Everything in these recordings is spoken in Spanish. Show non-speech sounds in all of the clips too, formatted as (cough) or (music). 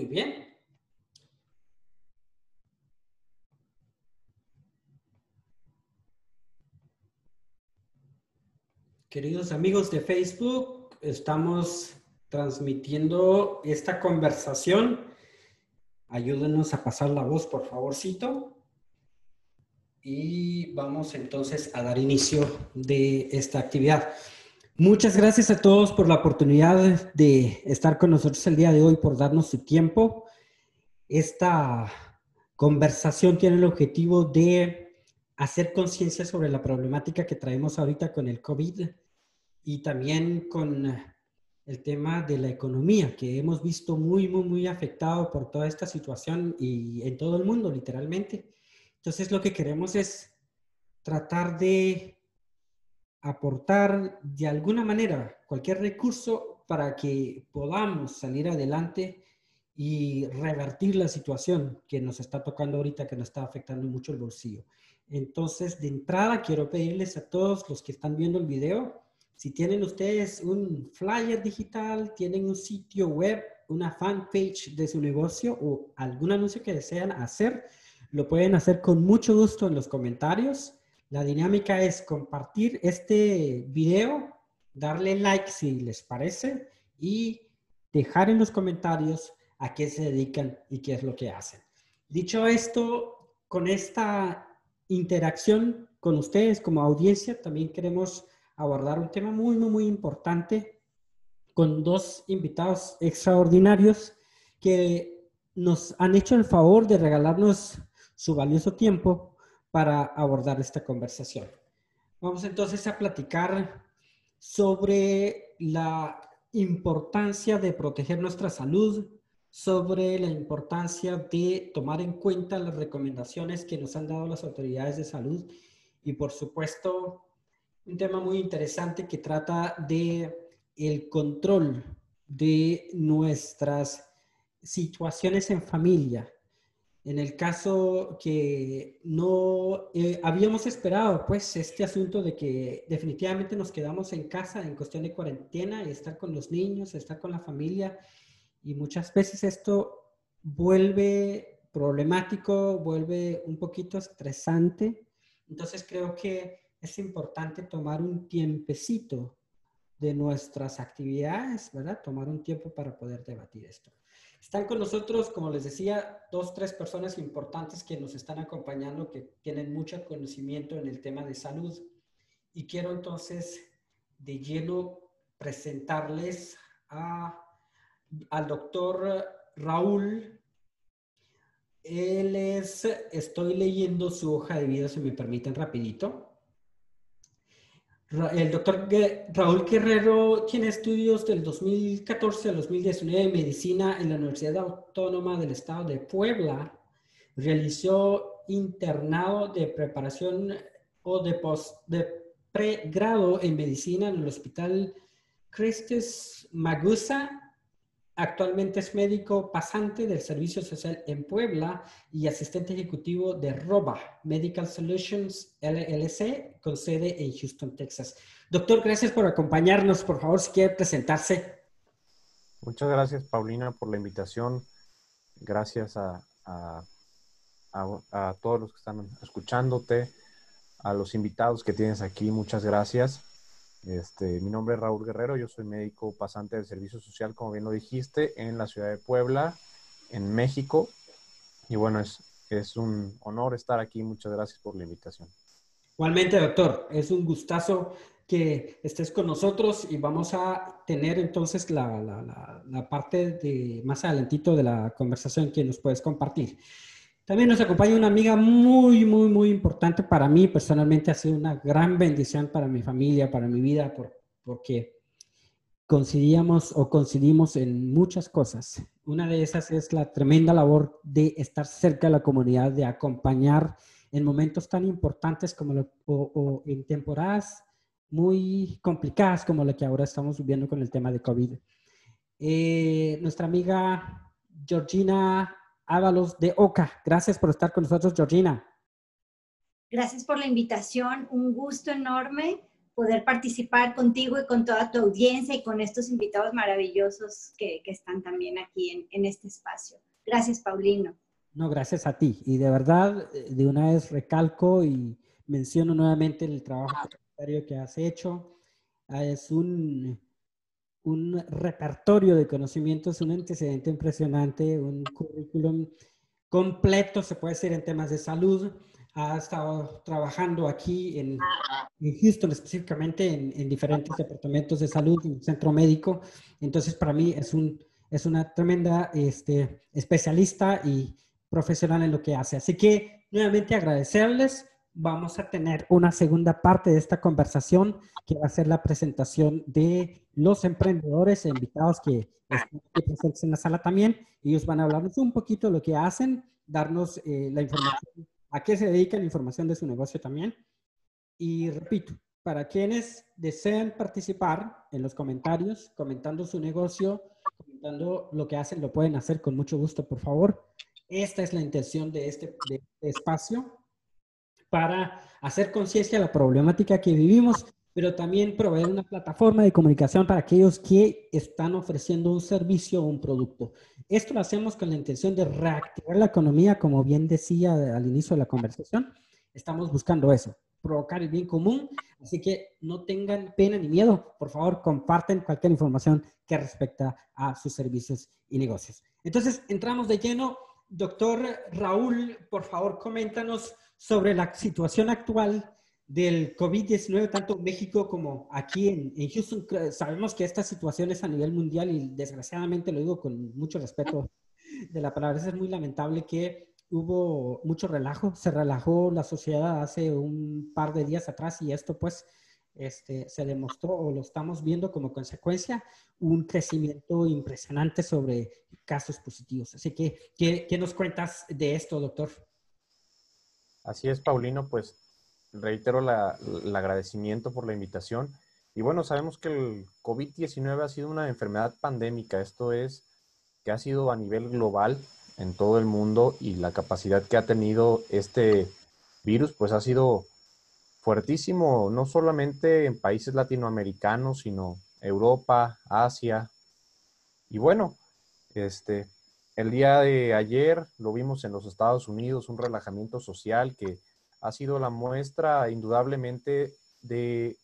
Muy bien. Queridos amigos de Facebook, estamos transmitiendo esta conversación. Ayúdenos a pasar la voz, por favorcito. Y vamos entonces a dar inicio de esta actividad. Muchas gracias a todos por la oportunidad de estar con nosotros el día de hoy, por darnos su tiempo. Esta conversación tiene el objetivo de hacer conciencia sobre la problemática que traemos ahorita con el COVID y también con el tema de la economía, que hemos visto muy, muy, muy afectado por toda esta situación y en todo el mundo, literalmente. Entonces, lo que queremos es tratar de aportar de alguna manera cualquier recurso para que podamos salir adelante y revertir la situación que nos está tocando ahorita, que nos está afectando mucho el bolsillo. Entonces, de entrada, quiero pedirles a todos los que están viendo el video, si tienen ustedes un flyer digital, tienen un sitio web, una fanpage de su negocio o algún anuncio que desean hacer, lo pueden hacer con mucho gusto en los comentarios la dinámica es compartir este video, darle like si les parece y dejar en los comentarios a qué se dedican y qué es lo que hacen. Dicho esto, con esta interacción con ustedes como audiencia, también queremos abordar un tema muy, muy, muy importante con dos invitados extraordinarios que nos han hecho el favor de regalarnos su valioso tiempo para abordar esta conversación. Vamos entonces a platicar sobre la importancia de proteger nuestra salud, sobre la importancia de tomar en cuenta las recomendaciones que nos han dado las autoridades de salud y por supuesto un tema muy interesante que trata de el control de nuestras situaciones en familia, en el caso que no eh, habíamos esperado, pues, este asunto de que definitivamente nos quedamos en casa en cuestión de cuarentena y estar con los niños, estar con la familia, y muchas veces esto vuelve problemático, vuelve un poquito estresante. Entonces creo que es importante tomar un tiempecito de nuestras actividades, ¿verdad? Tomar un tiempo para poder debatir esto. Están con nosotros, como les decía, dos, tres personas importantes que nos están acompañando, que tienen mucho conocimiento en el tema de salud. Y quiero entonces de lleno presentarles al doctor Raúl. Él es, estoy leyendo su hoja de vida, si me permiten rapidito. El doctor Raúl Guerrero tiene estudios del 2014 al 2019 en medicina en la Universidad Autónoma del Estado de Puebla. Realizó internado de preparación o de, de pregrado en medicina en el Hospital Cristes Magusa Actualmente es médico pasante del Servicio Social en Puebla y asistente ejecutivo de ROBA, Medical Solutions LLC, con sede en Houston, Texas. Doctor, gracias por acompañarnos. Por favor, si quiere presentarse. Muchas gracias, Paulina, por la invitación. Gracias a, a todos los que están escuchándote, a los invitados que tienes aquí. Muchas gracias. Este, mi nombre es Raúl Guerrero, yo soy médico pasante del Servicio Social, como bien lo dijiste, en la ciudad de Puebla, en México. Y bueno, es, un honor estar aquí. Muchas gracias por la invitación. Igualmente, doctor, es un gustazo que estés con nosotros y vamos a tener entonces la, la, la parte de más adelantito de la conversación que nos puedes compartir. También nos acompaña una amiga muy, muy, muy importante para mí. Personalmente ha sido una gran bendición para mi familia, para mi vida, porque coincidíamos o coincidimos en muchas cosas. Una de esas es la tremenda labor de estar cerca de la comunidad, de acompañar en momentos tan importantes como o, en temporadas muy complicadas como la que ahora estamos viviendo con el tema de COVID. Eh, nuestra amiga Georgina Ábalos de Oca. Gracias por estar con nosotros, Georgina. Gracias por la invitación. Un gusto enorme poder participar contigo y con toda tu audiencia y con estos invitados maravillosos que, están también aquí en, en este espacio. Gracias, Paulino. No, gracias a ti. Y de verdad, de una vez recalco y menciono nuevamente el trabajo que has hecho. Ah, es un, un repertorio de conocimientos, un antecedente impresionante, un currículum completo, se puede decir, en temas de salud. Ha estado trabajando aquí en, Houston, específicamente en, en, diferentes departamentos de salud, en el centro médico. Entonces, para mí es, un, es una tremenda este, especialista y profesional en lo que hace. Así que, nuevamente agradecerles vamos a tener una segunda parte de esta conversación que va a ser la presentación de los emprendedores e invitados que están presentes en la sala también. Ellos van a hablarnos un poquito de lo que hacen, darnos eh, la información, a qué se dedican, información de su negocio también. Y repito, para quienes deseen participar en los comentarios, comentando su negocio, comentando lo que hacen, lo pueden hacer con mucho gusto, por favor. Esta es la intención de este, de este espacio para hacer conciencia de la problemática que vivimos, pero también proveer una plataforma de comunicación para aquellos que están ofreciendo un servicio o un producto. Esto lo hacemos con la intención de reactivar la economía, como bien decía al inicio de la conversación. Estamos buscando eso, provocar el bien común. Así que no tengan pena ni miedo. Por favor, comparten cualquier información que respecta a sus servicios y negocios. Entonces, entramos de lleno. Doctor Raúl, por favor, coméntanos sobre la situación actual del COVID-19, tanto en México como aquí en, Houston. Sabemos que esta situación es a nivel mundial y desgraciadamente lo digo con mucho respeto de la palabra. Es muy lamentable que hubo mucho relajo, se relajó la sociedad hace un par de días atrás y esto pues este, se demostró o lo estamos viendo como consecuencia un crecimiento impresionante sobre casos positivos. Así que, ¿qué, qué nos cuentas de esto, doctor? Así es, Paulino, pues reitero el agradecimiento por la invitación. Y bueno, sabemos que el COVID-19 ha sido una enfermedad pandémica, esto es que ha sido a nivel global en todo el mundo y la capacidad que ha tenido este virus pues ha sido fuertísimo, no solamente en países latinoamericanos, sino Europa, Asia. Y bueno, este, el día de ayer lo vimos en los Estados Unidos, un relajamiento social que ha sido la muestra indudablemente de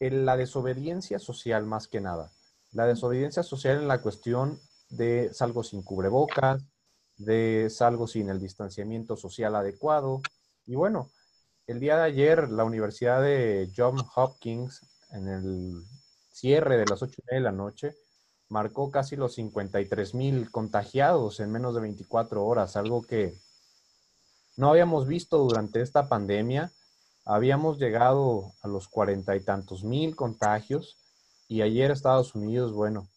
la desobediencia social más que nada. La desobediencia social en la cuestión de salgo sin cubrebocas, de salgo sin el distanciamiento social adecuado. Y bueno, el día de ayer la Universidad de Johns Hopkins, en el cierre de las ocho de la noche, marcó casi los 53 mil contagiados en menos de 24 horas, algo que no habíamos visto durante esta pandemia. Habíamos llegado a los cuarenta y tantos mil contagios y ayer Estados Unidos, bueno,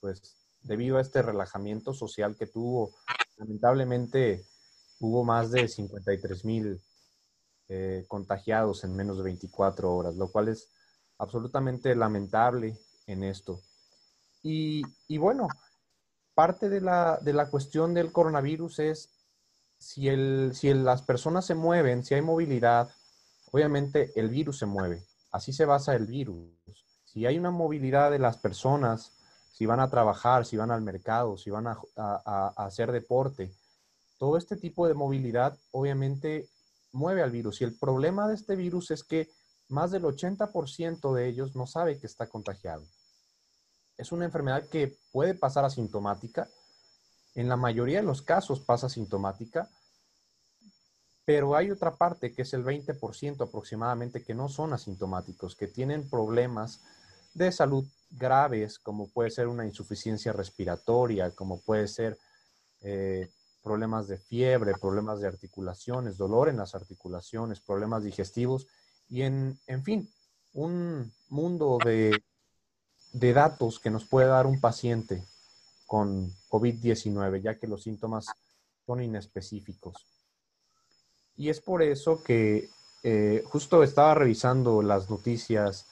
pues debido a este relajamiento social que tuvo, lamentablemente hubo más de 53 mil eh, contagiados en menos de 24 horas, lo cual es absolutamente lamentable en esto. Y, bueno, parte de la, de la, cuestión del coronavirus es si, el, si las personas se mueven, si hay movilidad, obviamente el virus se mueve. Así se basa el virus. Si hay una movilidad de las personas, si van a trabajar, si van al mercado, si van a, hacer deporte, todo este tipo de movilidad obviamente mueve al virus. Y el problema de este virus es que más del 80% de ellos no sabe que está contagiado es una enfermedad que puede pasar asintomática. En la mayoría de los casos pasa asintomática, pero hay otra parte que es el 20% aproximadamente que no son asintomáticos, que tienen problemas de salud graves, como puede ser una insuficiencia respiratoria, como puede ser eh, problemas de fiebre, problemas de articulaciones, dolor en las articulaciones, problemas digestivos y en, en fin, un mundo de de datos que nos puede dar un paciente con COVID-19, ya que los síntomas son inespecíficos. Y es por eso que eh, justo estaba revisando las noticias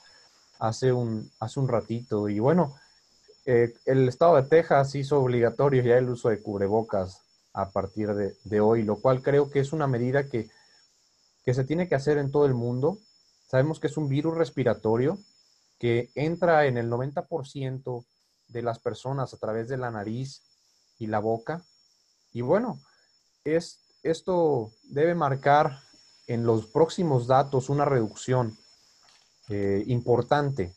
hace un, hace un ratito y bueno, eh, el estado de Texas hizo obligatorio ya el uso de cubrebocas a partir de, de hoy, lo cual creo que es una medida que, que se tiene que hacer en todo el mundo Sabemos que es un virus respiratorio que entra en el 90% de las personas a través de la nariz y la boca. Y bueno, es, esto debe marcar en los próximos datos una reducción eh, importante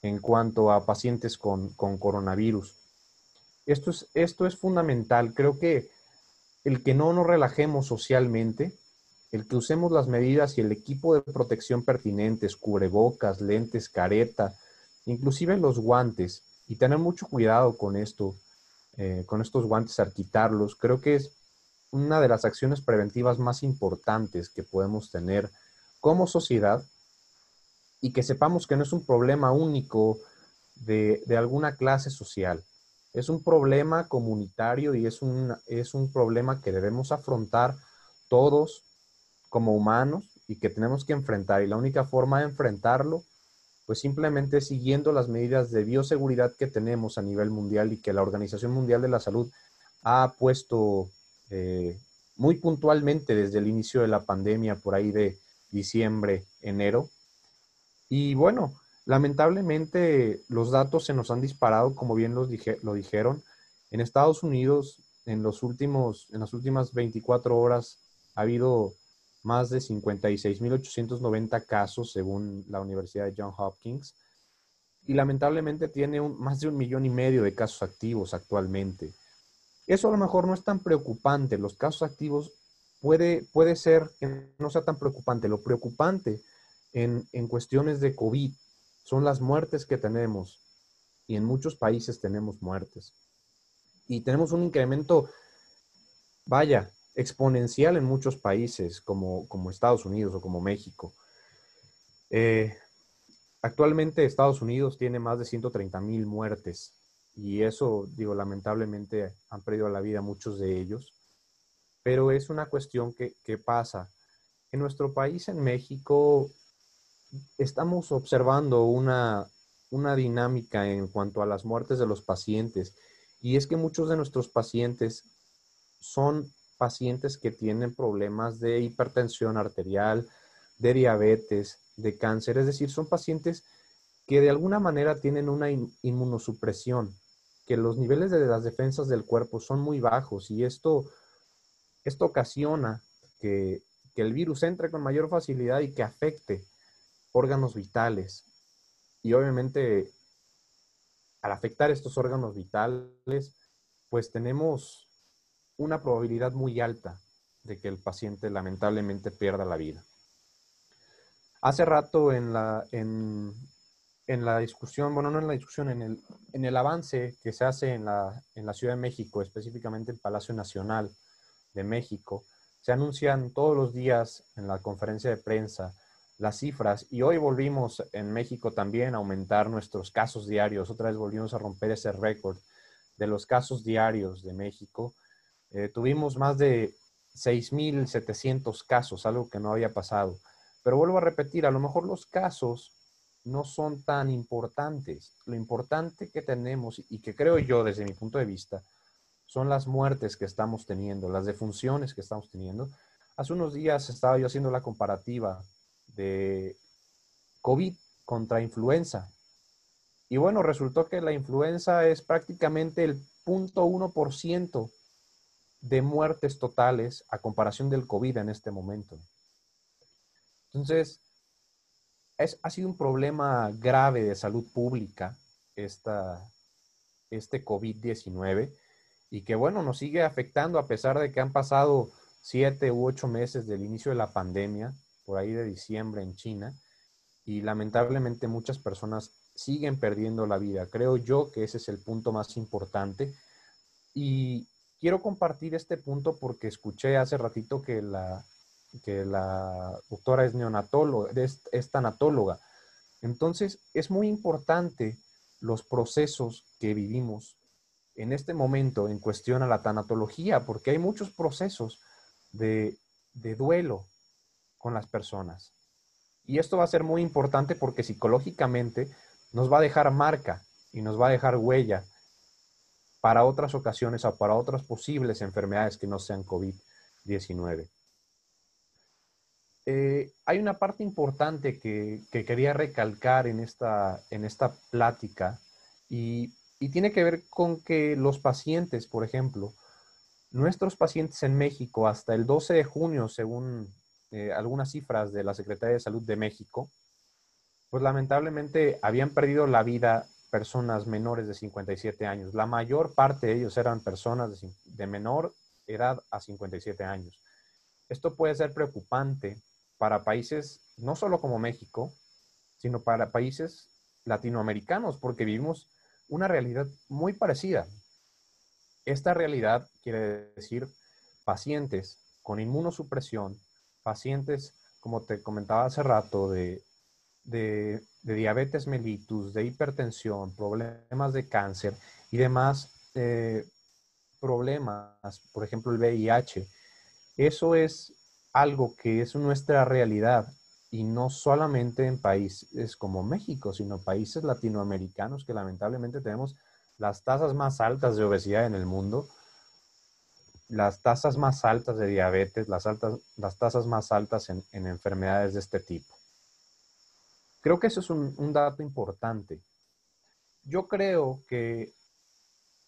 en cuanto a pacientes con, coronavirus. Esto es, esto es fundamental. Creo que el que no nos relajemos socialmente, el que usemos las medidas y el equipo de protección pertinentes, cubrebocas, lentes, careta, inclusive los guantes, y tener mucho cuidado con esto, eh, con estos guantes al quitarlos, creo que es una de las acciones preventivas más importantes que podemos tener como sociedad y que sepamos que no es un problema único de, alguna clase social. Es un problema comunitario y es un, es un problema que debemos afrontar todos como humanos y que tenemos que enfrentar. Y la única forma de enfrentarlo, pues simplemente siguiendo las medidas de bioseguridad que tenemos a nivel mundial y que la Organización Mundial de la Salud ha puesto eh, muy puntualmente desde el inicio de la pandemia, por ahí de diciembre, enero, y bueno, lamentablemente los datos se nos han disparado, como bien los lo dijeron. En Estados Unidos, en, los últimos, en las últimas 24 horas, ha habido más de 56.890 casos, según la Universidad de Johns Hopkins. Y lamentablemente tiene más de un millón y medio de casos activos actualmente. Eso a lo mejor no es tan preocupante. Los casos activos puede, puede ser que no sea tan preocupante. Lo preocupante en, cuestiones de COVID son las muertes que tenemos y en muchos países tenemos muertes. Y tenemos un incremento, vaya, exponencial en muchos países como, como Estados Unidos o como México. Eh, actualmente Estados Unidos tiene más de 130 mil muertes y eso, digo, lamentablemente han perdido la vida muchos de ellos, pero es una cuestión que, que pasa. En nuestro país, en México, estamos observando una, dinámica en cuanto a las muertes de los pacientes y es que muchos de nuestros pacientes son pacientes que tienen problemas de hipertensión arterial, de diabetes, de cáncer, es decir, son pacientes que de alguna manera tienen una inmunosupresión, que los niveles de las defensas del cuerpo son muy bajos y esto, esto ocasiona que, que el virus entre con mayor facilidad y que afecte órganos vitales. Y obviamente, al afectar estos órganos vitales, pues tenemos una probabilidad muy alta de que el paciente lamentablemente pierda la vida. Hace rato en la, en, la discusión, bueno, no en la discusión, en el, en el avance que se hace en la, en la Ciudad de México, específicamente el Palacio Nacional de México, se anuncian todos los días en la conferencia de prensa las cifras y hoy volvimos en México también a aumentar nuestros casos diarios. Otra vez volvimos a romper ese récord de los casos diarios de México. Eh, tuvimos más de 6.700 casos, algo que no había pasado. Pero vuelvo a repetir, a lo mejor los casos no son tan importantes. Lo importante que tenemos y que creo yo desde mi punto de vista son las muertes que estamos teniendo, las defunciones que estamos teniendo. Hace unos días estaba yo haciendo la comparativa de COVID contra influenza. Y bueno, resultó que la influenza es prácticamente el 0.1% de muertes totales a comparación del COVID en este momento. Entonces, es, ha sido un problema grave de salud pública esta, este COVID-19 y que bueno, nos sigue afectando a pesar de que han pasado siete u ocho meses del inicio de la pandemia por ahí de diciembre en China y lamentablemente muchas personas siguen perdiendo la vida. Creo yo que ese es el punto más importante y quiero compartir este punto porque escuché hace ratito que la, que la doctora es neonatóloga, es, tanatóloga. Entonces, es muy importante los procesos que vivimos en este momento en cuestión a la tanatología, porque hay muchos procesos de, de duelo, con las personas. Y esto va a ser muy importante porque psicológicamente nos va a dejar marca y nos va a dejar huella para otras ocasiones o para otras posibles enfermedades que no sean COVID-19. eh, hay una parte importante que, quería recalcar en esta, en esta plática y, tiene que ver con que los pacientes, por ejemplo, nuestros pacientes en México hasta el 12 de junio, según eh, algunas cifras de la Secretaría de Salud de México, pues lamentablemente habían perdido la vida personas menores de 57 años. La mayor parte de ellos eran personas de, menor edad a 57 años. Esto puede ser preocupante para países no solo como México, sino para países latinoamericanos, porque vivimos una realidad muy parecida. Esta realidad quiere decir pacientes con inmunosupresión, pacientes, como te comentaba hace rato, de de, diabetes mellitus, de hipertensión, problemas de cáncer y demás eh, problemas, por ejemplo el VIH, eso es algo que es nuestra realidad y no solamente en países como México, sino países latinoamericanos que lamentablemente tenemos las tasas más altas de obesidad en el mundo, las tasas más altas de diabetes, las, altas, las tasas más altas en enfermedades de este tipo. Creo que eso es un, dato importante. Yo creo que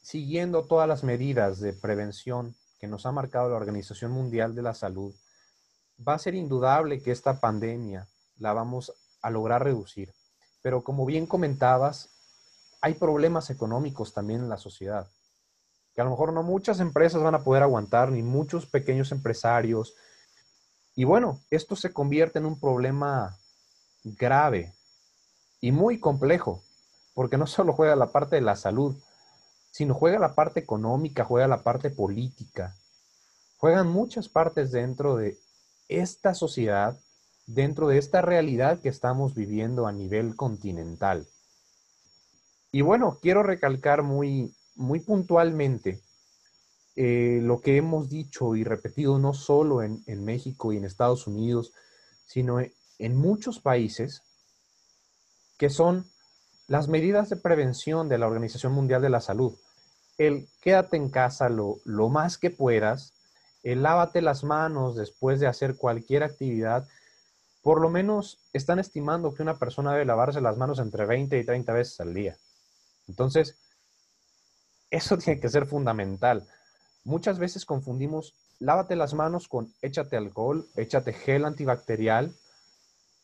siguiendo todas las medidas de prevención que nos ha marcado la Organización Mundial de la Salud, va a ser indudable que esta pandemia la vamos a lograr reducir. Pero como bien comentabas, hay problemas económicos también en la sociedad, que a lo mejor no muchas empresas van a poder aguantar, ni muchos pequeños empresarios. Y bueno, esto se convierte en un problema grave y muy complejo, porque no solo juega la parte de la salud, sino juega la parte económica, juega la parte política, juegan muchas partes dentro de esta sociedad, dentro de esta realidad que estamos viviendo a nivel continental. Y bueno, quiero recalcar muy, muy puntualmente eh, lo que hemos dicho y repetido no solo en, en México y en Estados Unidos, sino en muchos países, que son las medidas de prevención de la Organización Mundial de la Salud. El quédate en casa lo, más que puedas, el lávate las manos después de hacer cualquier actividad. Por lo menos están estimando que una persona debe lavarse las manos entre 20 y 30 veces al día. Entonces, eso tiene que ser fundamental. Muchas veces confundimos lávate las manos con échate alcohol, échate gel antibacterial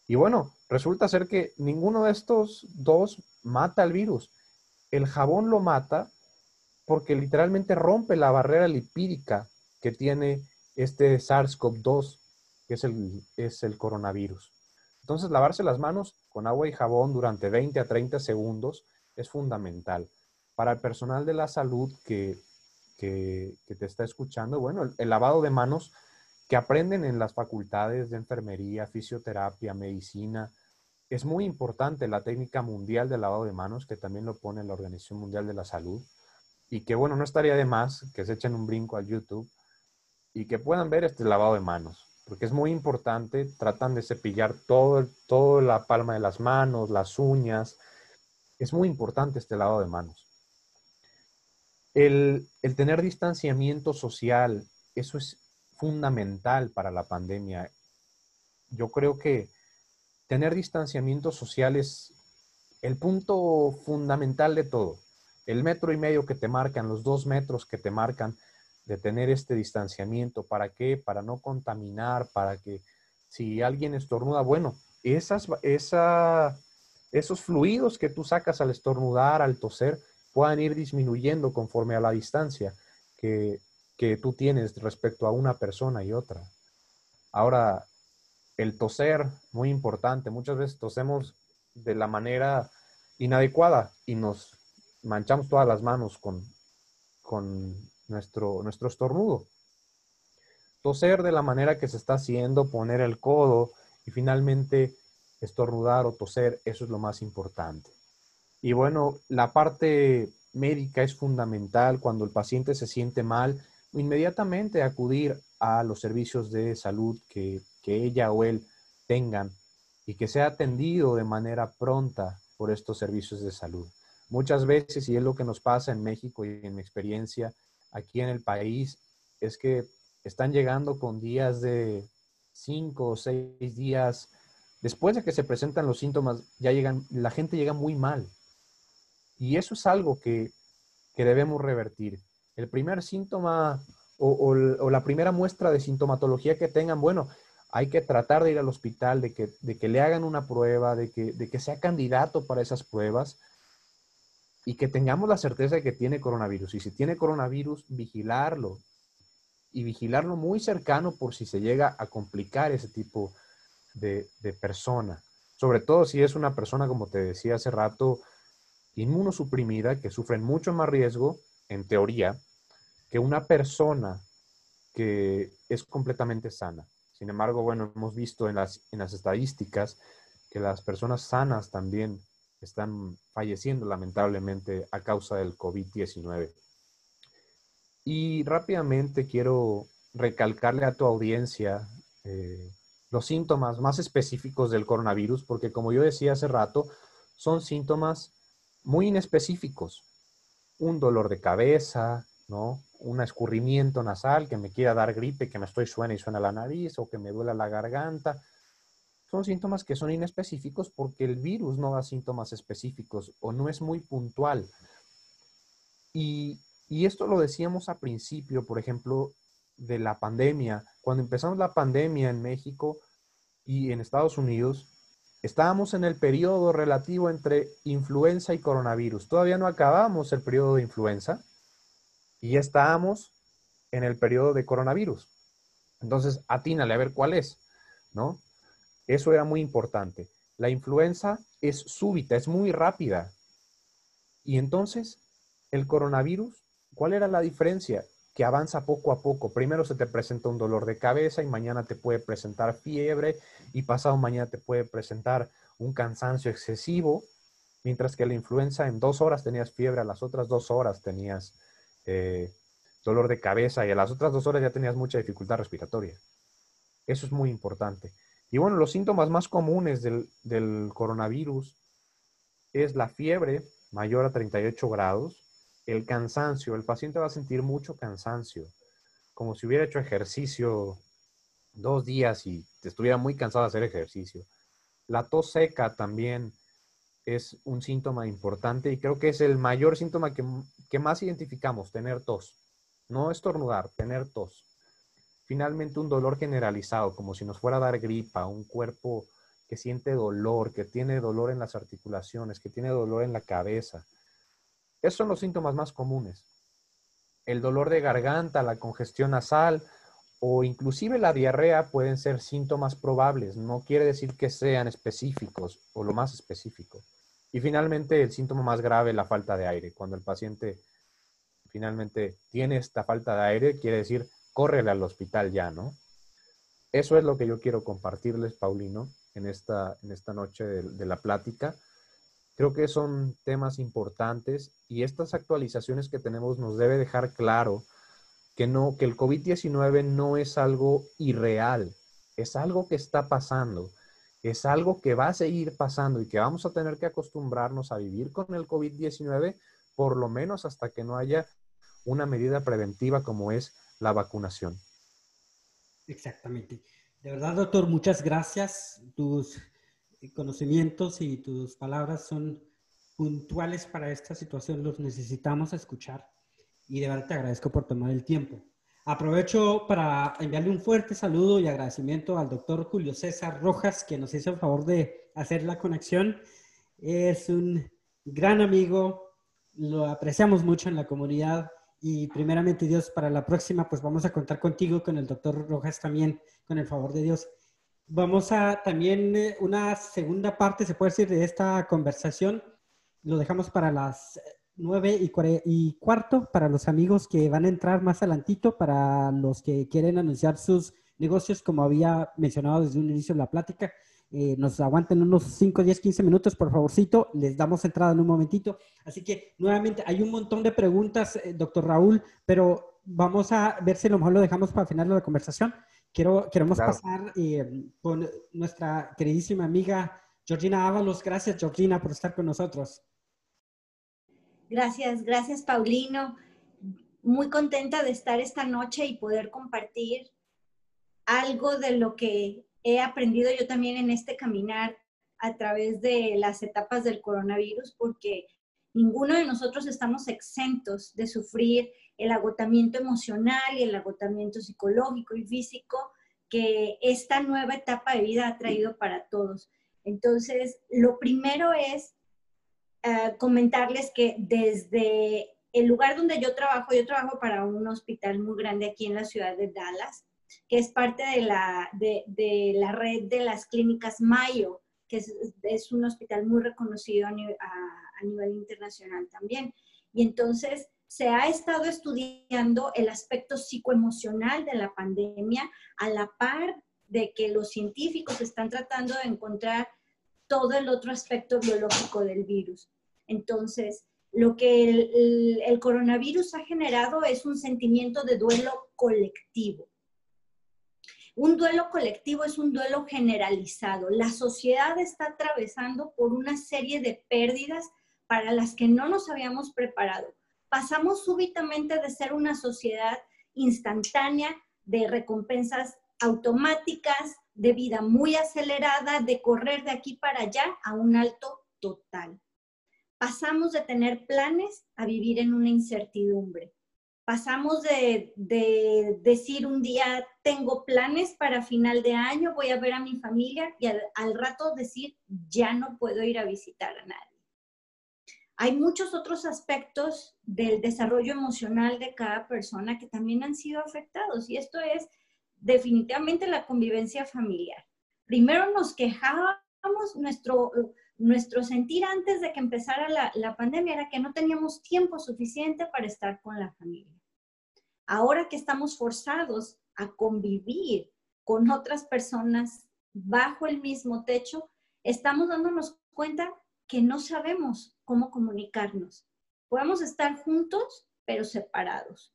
y bueno, resulta ser que ninguno de estos dos mata al virus. El jabón lo mata porque literalmente rompe la barrera lipídica que tiene este SARS-CoV-2, que es el, es el coronavirus. Entonces, lavarse las manos con agua y jabón durante 20 a 30 segundos es fundamental. Para el personal de la salud que, que, te está escuchando, bueno, el lavado de manos que aprenden en las facultades de enfermería, fisioterapia, medicina. Es muy importante la técnica mundial de lavado de manos, que también lo pone la Organización Mundial de la Salud, y que bueno, no estaría de más que se echen un brinco al YouTube y que puedan ver este lavado de manos, porque es muy importante, tratan de cepillar todo, toda la palma de las manos, las uñas, es muy importante este lavado de manos. El, el tener distanciamiento social, eso es fundamental para la pandemia. Yo creo que tener distanciamiento social es el punto fundamental de todo. El metro y medio que te marcan, los dos metros que te marcan de tener este distanciamiento. ¿Para qué? Para no contaminar, para que si alguien estornuda, bueno, esas, esa, esos fluidos que tú sacas al estornudar, al toser, puedan ir disminuyendo conforme a la distancia que que tú tienes respecto a una persona y otra. Ahora, el toser, muy importante. Muchas veces tosemos de la manera inadecuada y nos manchamos todas las manos con, con nuestro, nuestro estornudo. Toser de la manera que se está haciendo, poner el codo y finalmente estornudar o toser, eso es lo más importante. Y bueno, la parte médica es fundamental cuando el paciente se siente mal inmediatamente acudir a los servicios de salud que, ella o él tengan y que sea atendido de manera pronta por estos servicios de salud. Muchas veces, y es lo que nos pasa en México y en mi experiencia aquí en el país, es que están llegando con días de cinco o seis días después de que se presentan los síntomas, ya llegan, la gente llega muy mal. Y eso es algo que, debemos revertir. El primer síntoma o, la primera muestra de sintomatología que tengan, bueno, hay que tratar de ir al hospital, de que, de que le hagan una prueba, de que, de que sea candidato para esas pruebas y que tengamos la certeza de que tiene coronavirus. Y si tiene coronavirus, vigilarlo, y vigilarlo muy cercano por si se llega a complicar ese tipo de, persona. Sobre todo si es una persona, como te decía hace rato, inmunosuprimida, que sufren mucho más riesgo, en teoría, que una persona que es completamente sana. Sin embargo, bueno, hemos visto en las, en las estadísticas que las personas sanas también están falleciendo lamentablemente a causa del COVID-19. Y rápidamente quiero recalcarle a tu audiencia eh, los síntomas más específicos del coronavirus, porque como yo decía hace rato, son síntomas muy inespecíficos. Un dolor de cabeza, ¿no? Un escurrimiento nasal, que me quiera dar gripe, que me estoy suena y suena la nariz, o que me duela la garganta. Son síntomas que son inespecíficos porque el virus no da síntomas específicos o no es muy puntual. Y y esto lo decíamos a principio, por ejemplo, de la pandemia. Cuando empezamos la pandemia en México y en Estados Unidos, estábamos en el periodo relativo entre influenza y coronavirus. Todavía no acabamos el periodo de influenza y ya estábamos en el periodo de coronavirus. Entonces, atínale a ver cuál es, ¿no? Eso era muy importante. La influenza es súbita, es muy rápida. Y entonces, el coronavirus ¿Cuál era la diferencia? Que avanza poco a poco. Primero se te presenta un dolor de cabeza y mañana te puede presentar fiebre y pasado mañana te puede presentar un cansancio excesivo, mientras que la influenza en dos horas tenías fiebre, a las otras dos horas tenías eh, dolor de cabeza y a las otras dos horas ya tenías mucha dificultad respiratoria. Eso es muy importante. Y bueno, los síntomas más comunes del, del coronavirus es la fiebre mayor a 38 grados, el cansancio, el paciente va a sentir mucho cansancio, como si hubiera hecho ejercicio dos días y estuviera muy cansado de hacer ejercicio. La tos seca también es un síntoma importante y creo que es el mayor síntoma que, que más identificamos, tener tos. No estornudar, tener tos. Finalmente, un dolor generalizado, como si nos fuera a dar gripa, un cuerpo que siente dolor, que tiene dolor en las articulaciones, que tiene dolor en la cabeza, esos son los síntomas más comunes. El dolor de garganta, la congestión nasal o inclusive la diarrea pueden ser síntomas probables. No quiere decir que sean específicos o lo más específico. Y finalmente el síntoma más grave, la falta de aire. Cuando el paciente finalmente tiene esta falta de aire, quiere decir, córrele al hospital ya, ¿no? Eso es lo que yo quiero compartirles, Paulino, en esta, en esta noche de la plática. Creo que son temas importantes y estas actualizaciones que tenemos nos debe dejar claro que no que el COVID-19 no es algo irreal, es algo que está pasando, es algo que va a seguir pasando y que vamos a tener que acostumbrarnos a vivir con el COVID-19 por lo menos hasta que no haya una medida preventiva como es la vacunación. Exactamente. De verdad, doctor, muchas gracias. Tus conocimientos y tus palabras son puntuales para esta situación, los necesitamos escuchar y de verdad te agradezco por tomar el tiempo. Aprovecho para enviarle un fuerte saludo y agradecimiento al doctor Julio César Rojas, que nos hizo el favor de hacer la conexión. Es un gran amigo, lo apreciamos mucho en la comunidad y primeramente Dios, para la próxima pues vamos a contar contigo, con el doctor Rojas también, con el favor de Dios. Vamos a también eh, una segunda parte, se puede decir, de esta conversación. Lo dejamos para las nueve y, cuarto, para los amigos que van a entrar más adelantito, para los que quieren anunciar sus negocios, como había mencionado desde un inicio de la plática. Eh, nos aguanten unos 5, 10, 15 minutos, por favorcito. Les damos entrada en un momentito. Así que, nuevamente, hay un montón de preguntas, eh, doctor Raúl, pero vamos a ver si a lo mejor lo dejamos para el final de la conversación. Quiero, queremos pasar eh, con nuestra queridísima amiga Georgina Ábalos. Gracias, Georgina, por estar con nosotros. Gracias, gracias, Paulino. Muy contenta de estar esta noche y poder compartir algo de lo que he aprendido yo también en este caminar a través de las etapas del coronavirus, porque ninguno de nosotros estamos exentos de sufrir el agotamiento emocional y el agotamiento psicológico y físico que esta nueva etapa de vida ha traído para todos. Entonces, lo primero es eh, comentarles que desde el lugar donde yo trabajo, yo trabajo para un hospital muy grande aquí en la ciudad de Dallas, que es parte de la, de, la red de las clínicas Mayo, que es, un hospital muy reconocido a nivel, internacional también. Y entonces se ha estado estudiando el aspecto psicoemocional de la pandemia a la par de que los científicos están tratando de encontrar todo el otro aspecto biológico del virus. Entonces, lo que el, el, coronavirus ha generado es un sentimiento de duelo colectivo. Un duelo colectivo es un duelo generalizado. La sociedad está atravesando por una serie de pérdidas para las que no nos habíamos preparado. Pasamos súbitamente de ser una sociedad instantánea de recompensas automáticas, de vida muy acelerada, de correr de aquí para allá a un alto total. Pasamos de tener planes a vivir en una incertidumbre pasamos de, decir un día, tengo planes para final de año, voy a ver a mi familia y al, rato decir, ya no puedo ir a visitar a nadie. Hay muchos otros aspectos del desarrollo emocional de cada persona que también han sido afectados y esto es definitivamente la convivencia familiar. Primero nos quejábamos, nuestro, nuestro sentir antes de que empezara la, la pandemia era que no teníamos tiempo suficiente para estar con la familia. Ahora que estamos forzados a convivir con otras personas bajo el mismo techo, estamos dándonos cuenta que no sabemos cómo comunicarnos. Podemos estar juntos, pero separados.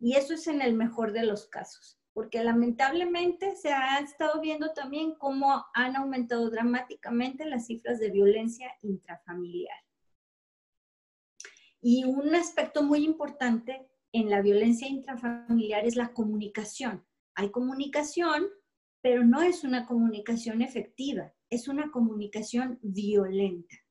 Y eso es en el mejor de los casos, porque lamentablemente se ha estado viendo también cómo han aumentado dramáticamente las cifras de violencia intrafamiliar. Y un aspecto muy importante en la violencia intrafamiliar es la comunicación. Hay comunicación, pero no es una comunicación efectiva, es una comunicación violenta.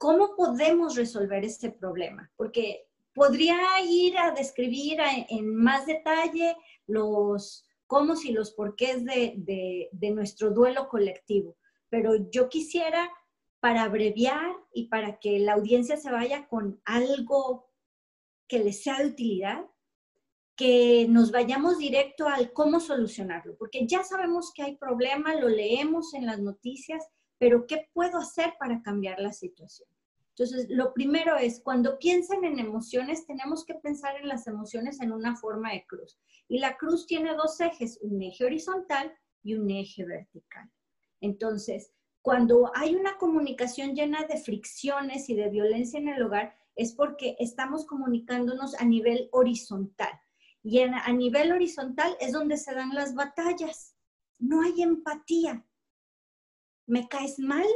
¿Cómo podemos resolver este problema? Porque podría ir a describir en más detalle los cómo y los porqués de, de nuestro duelo colectivo, pero yo quisiera, para abreviar y para que la audiencia se vaya con algo que les sea de utilidad, que nos vayamos directo al cómo solucionarlo, porque ya sabemos que hay problema, lo leemos en las noticias, pero ¿qué puedo hacer para cambiar la situación? Entonces, lo primero es, cuando piensan en emociones, tenemos que pensar en las emociones en una forma de cruz. Y la cruz tiene dos ejes, un eje horizontal y un eje vertical. Entonces, cuando hay una comunicación llena de fricciones y de violencia en el hogar, es porque estamos comunicándonos a nivel horizontal. Y a nivel horizontal es donde se dan las batallas. No hay empatía. Me caes mal,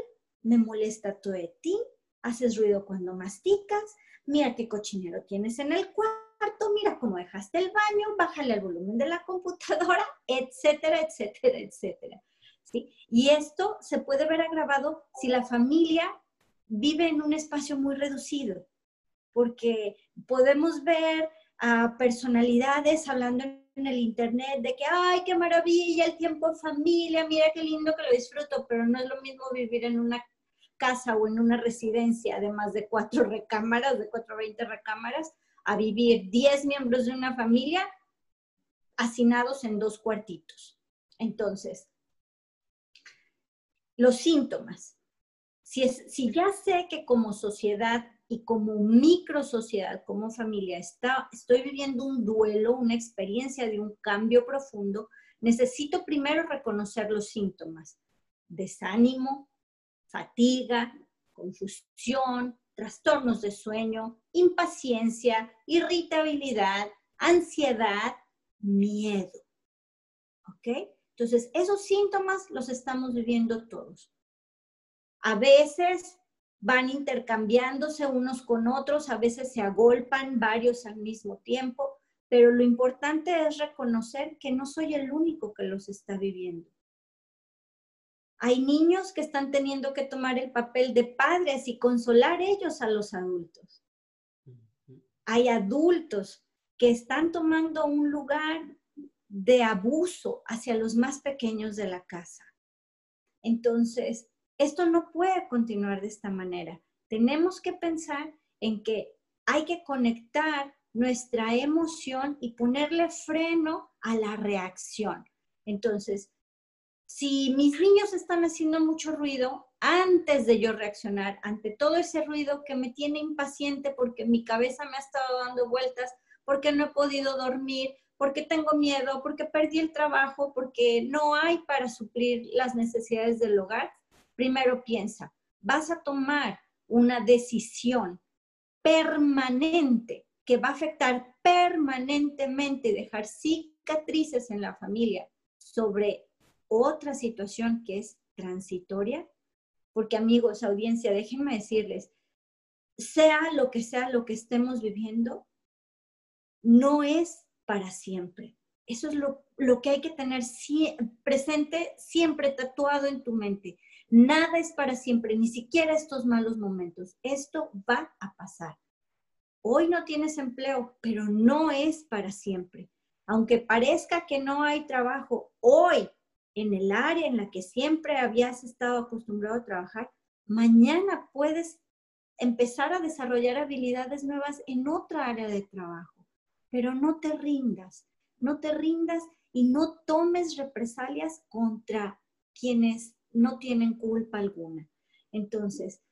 me molesta todo de ti, haces ruido cuando masticas, mira qué cochinero tienes en el cuarto, mira cómo dejaste el baño, bájale el volumen de la computadora, (laughs) etcétera, etcétera, etcétera. ¿Sí? Y esto se puede ver agravado si la familia vive en un espacio muy reducido porque podemos ver a personalidades hablando en el internet de que, ay, qué maravilla el tiempo en familia, mira qué lindo que lo disfruto, pero no es lo mismo vivir en una casa o en una residencia de más de cuatro (laughs) recámaras, de cuatro veinte recámaras, a vivir diez miembros de una familia hacinados en dos cuartitos. Entonces, los síntomas. Si, es, si ya sé que como sociedad y como micro sociedad, como familia, está, estoy viviendo un duelo, una experiencia de un cambio profundo, necesito primero reconocer los síntomas. Desánimo, fatiga, confusión, trastornos de sueño, impaciencia, irritabilidad, ansiedad, miedo. ¿Ok? Entonces, esos síntomas los estamos viviendo todos. A veces van intercambiándose unos con otros, a veces se agolpan varios al mismo tiempo, pero lo importante es reconocer que no soy el único que los está viviendo. Hay niños que están teniendo que tomar el papel de padres y consolar ellos a los adultos. Hay adultos que están tomando un lugar de abuso hacia los más pequeños de la casa. Entonces, esto no puede continuar de esta manera. Tenemos que pensar en que hay que conectar nuestra emoción y ponerle freno a la reacción. Entonces, si mis niños están haciendo mucho ruido, antes de yo reaccionar ante todo ese ruido que me tiene impaciente porque mi cabeza me ha estado dando vueltas, porque no he podido dormir, porque tengo miedo, porque perdí el trabajo, porque no hay para suplir las necesidades del hogar, primero piensa, vas a tomar una decisión permanente que va a afectar permanentemente y dejar cicatrices en la familia sobre otra situación que es transitoria, porque amigos, audiencia, déjenme decirles, sea lo que sea lo que estemos viviendo, no es para siempre. Eso es lo, que hay que tener presente, siempre tatuado en tu mente. Nada es para siempre, ni siquiera estos malos momentos. Esto va a pasar. Hoy no tienes empleo, pero no es para siempre. Aunque parezca que no hay trabajo, hoy en el área en la que siempre habías estado acostumbrado a trabajar, mañana puedes empezar a desarrollar habilidades nuevas en otra área de trabajo. Pero no te rindas, no te rindas y no tomes represalias contra quienes no tienen culpa alguna. Entonces,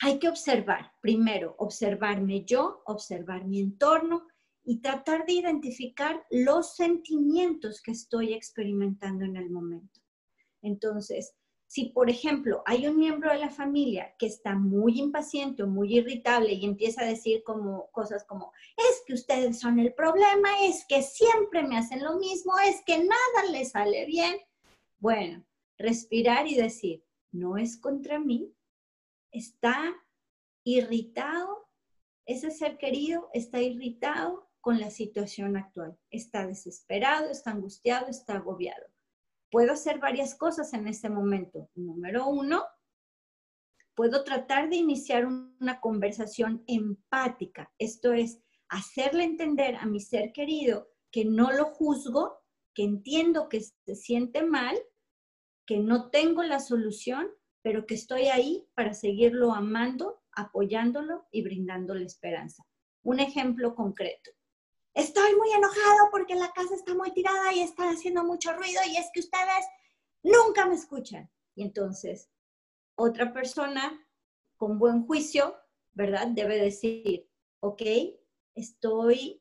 hay que observar, primero, observarme yo, observar mi entorno y tratar de identificar los sentimientos que estoy experimentando en el momento. Entonces, si por ejemplo hay un miembro de la familia que está muy impaciente o muy irritable y empieza a decir como cosas como, es que ustedes son el problema, es que siempre me hacen lo mismo, es que nada les sale bien. Bueno, respirar y decir, no es contra mí, está irritado, ese ser querido está irritado con la situación actual. Está desesperado, está angustiado, está agobiado. Puedo hacer varias cosas en este momento. Número uno, puedo tratar de iniciar una conversación empática. Esto es, hacerle entender a mi ser querido que no lo juzgo, que entiendo que se siente mal, que no tengo la solución, pero que estoy ahí para seguirlo amando, apoyándolo y brindándole esperanza. Un ejemplo concreto estoy muy enojado porque la casa está muy tirada y está haciendo mucho ruido y es que ustedes nunca me escuchan. Y entonces, otra persona con buen juicio, ¿verdad? Debe decir, ok, estoy,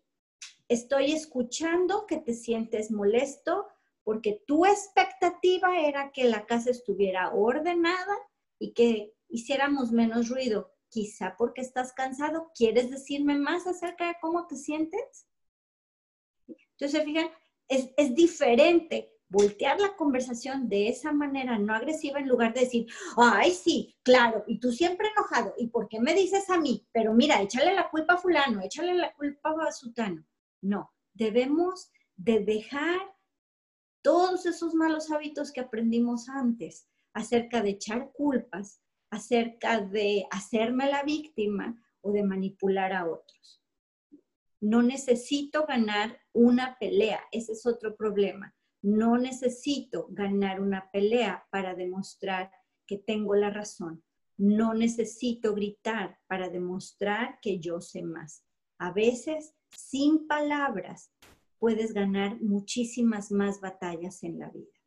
estoy escuchando que te sientes molesto porque tu expectativa era que la casa estuviera ordenada y que hiciéramos menos ruido. Quizá porque estás cansado, ¿quieres decirme más acerca de cómo te sientes? Entonces, fijan, es, es diferente voltear la conversación de esa manera no agresiva en lugar de decir, ay, sí, claro, y tú siempre enojado, ¿y por qué me dices a mí? Pero mira, échale la culpa a fulano, échale la culpa a sutano. No, debemos de dejar todos esos malos hábitos que aprendimos antes acerca de echar culpas, acerca de hacerme la víctima o de manipular a otros. No necesito ganar una pelea, ese es otro problema. No necesito ganar una pelea para demostrar que tengo la razón. No necesito gritar para demostrar que yo sé más. A veces, sin palabras, puedes ganar muchísimas más batallas en la vida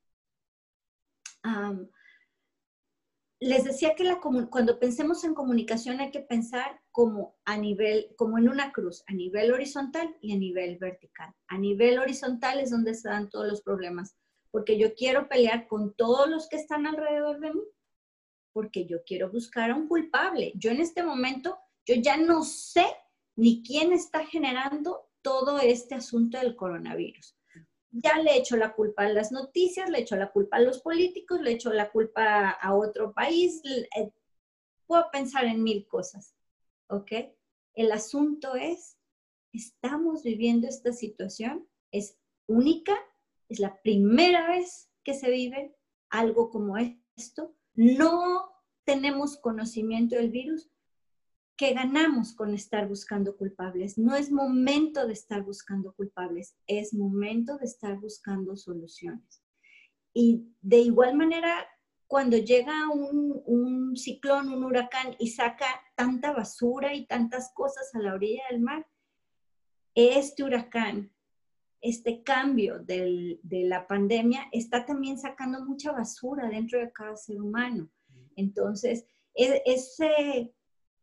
les decía que cuando pensemos en comunicación hay que pensar como a nivel, como en una cruz, a nivel horizontal y a nivel vertical. A nivel horizontal es donde se dan todos los problemas, porque yo quiero pelear con todos los que están alrededor de mí, porque yo quiero buscar a un culpable. Yo en este momento, yo ya no sé ni quién está generando todo este asunto del coronavirus ya le echo la culpa a las noticias, le echo la culpa a los políticos, le echo la culpa a otro país, eh, puedo pensar en mil cosas, ¿ok? El asunto es estamos viviendo esta situación. Es única, es la primera vez que se vive algo como esto. No tenemos conocimiento del virus. ¿Qué ganamos con estar buscando culpables? No es momento de estar buscando culpables, es momento de estar buscando soluciones. Y de igual manera, cuando llega un, un, ciclón, un huracán y saca tanta basura y tantas cosas a la orilla del mar, este huracán, este cambio del, de la pandemia está también sacando mucha basura dentro de cada ser humano. Entonces, e, ese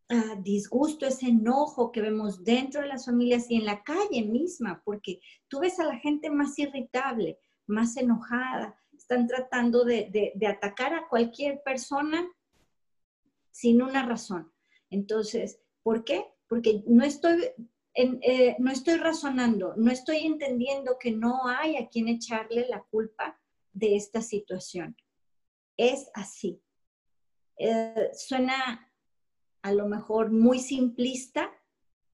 uh, disgusto, ese enojo que vemos dentro de las familias y en la calle misma, porque tú ves a la gente más irritable, más enojada, están tratando de, atacar a cualquier persona sin una razón. Entonces, ¿por qué? Porque no estoy, eh, no estoy razonando, no estoy entendiendo que no hay a quien echarle la culpa de esta situación. Es así. Eh, suena a lo mejor muy simplista,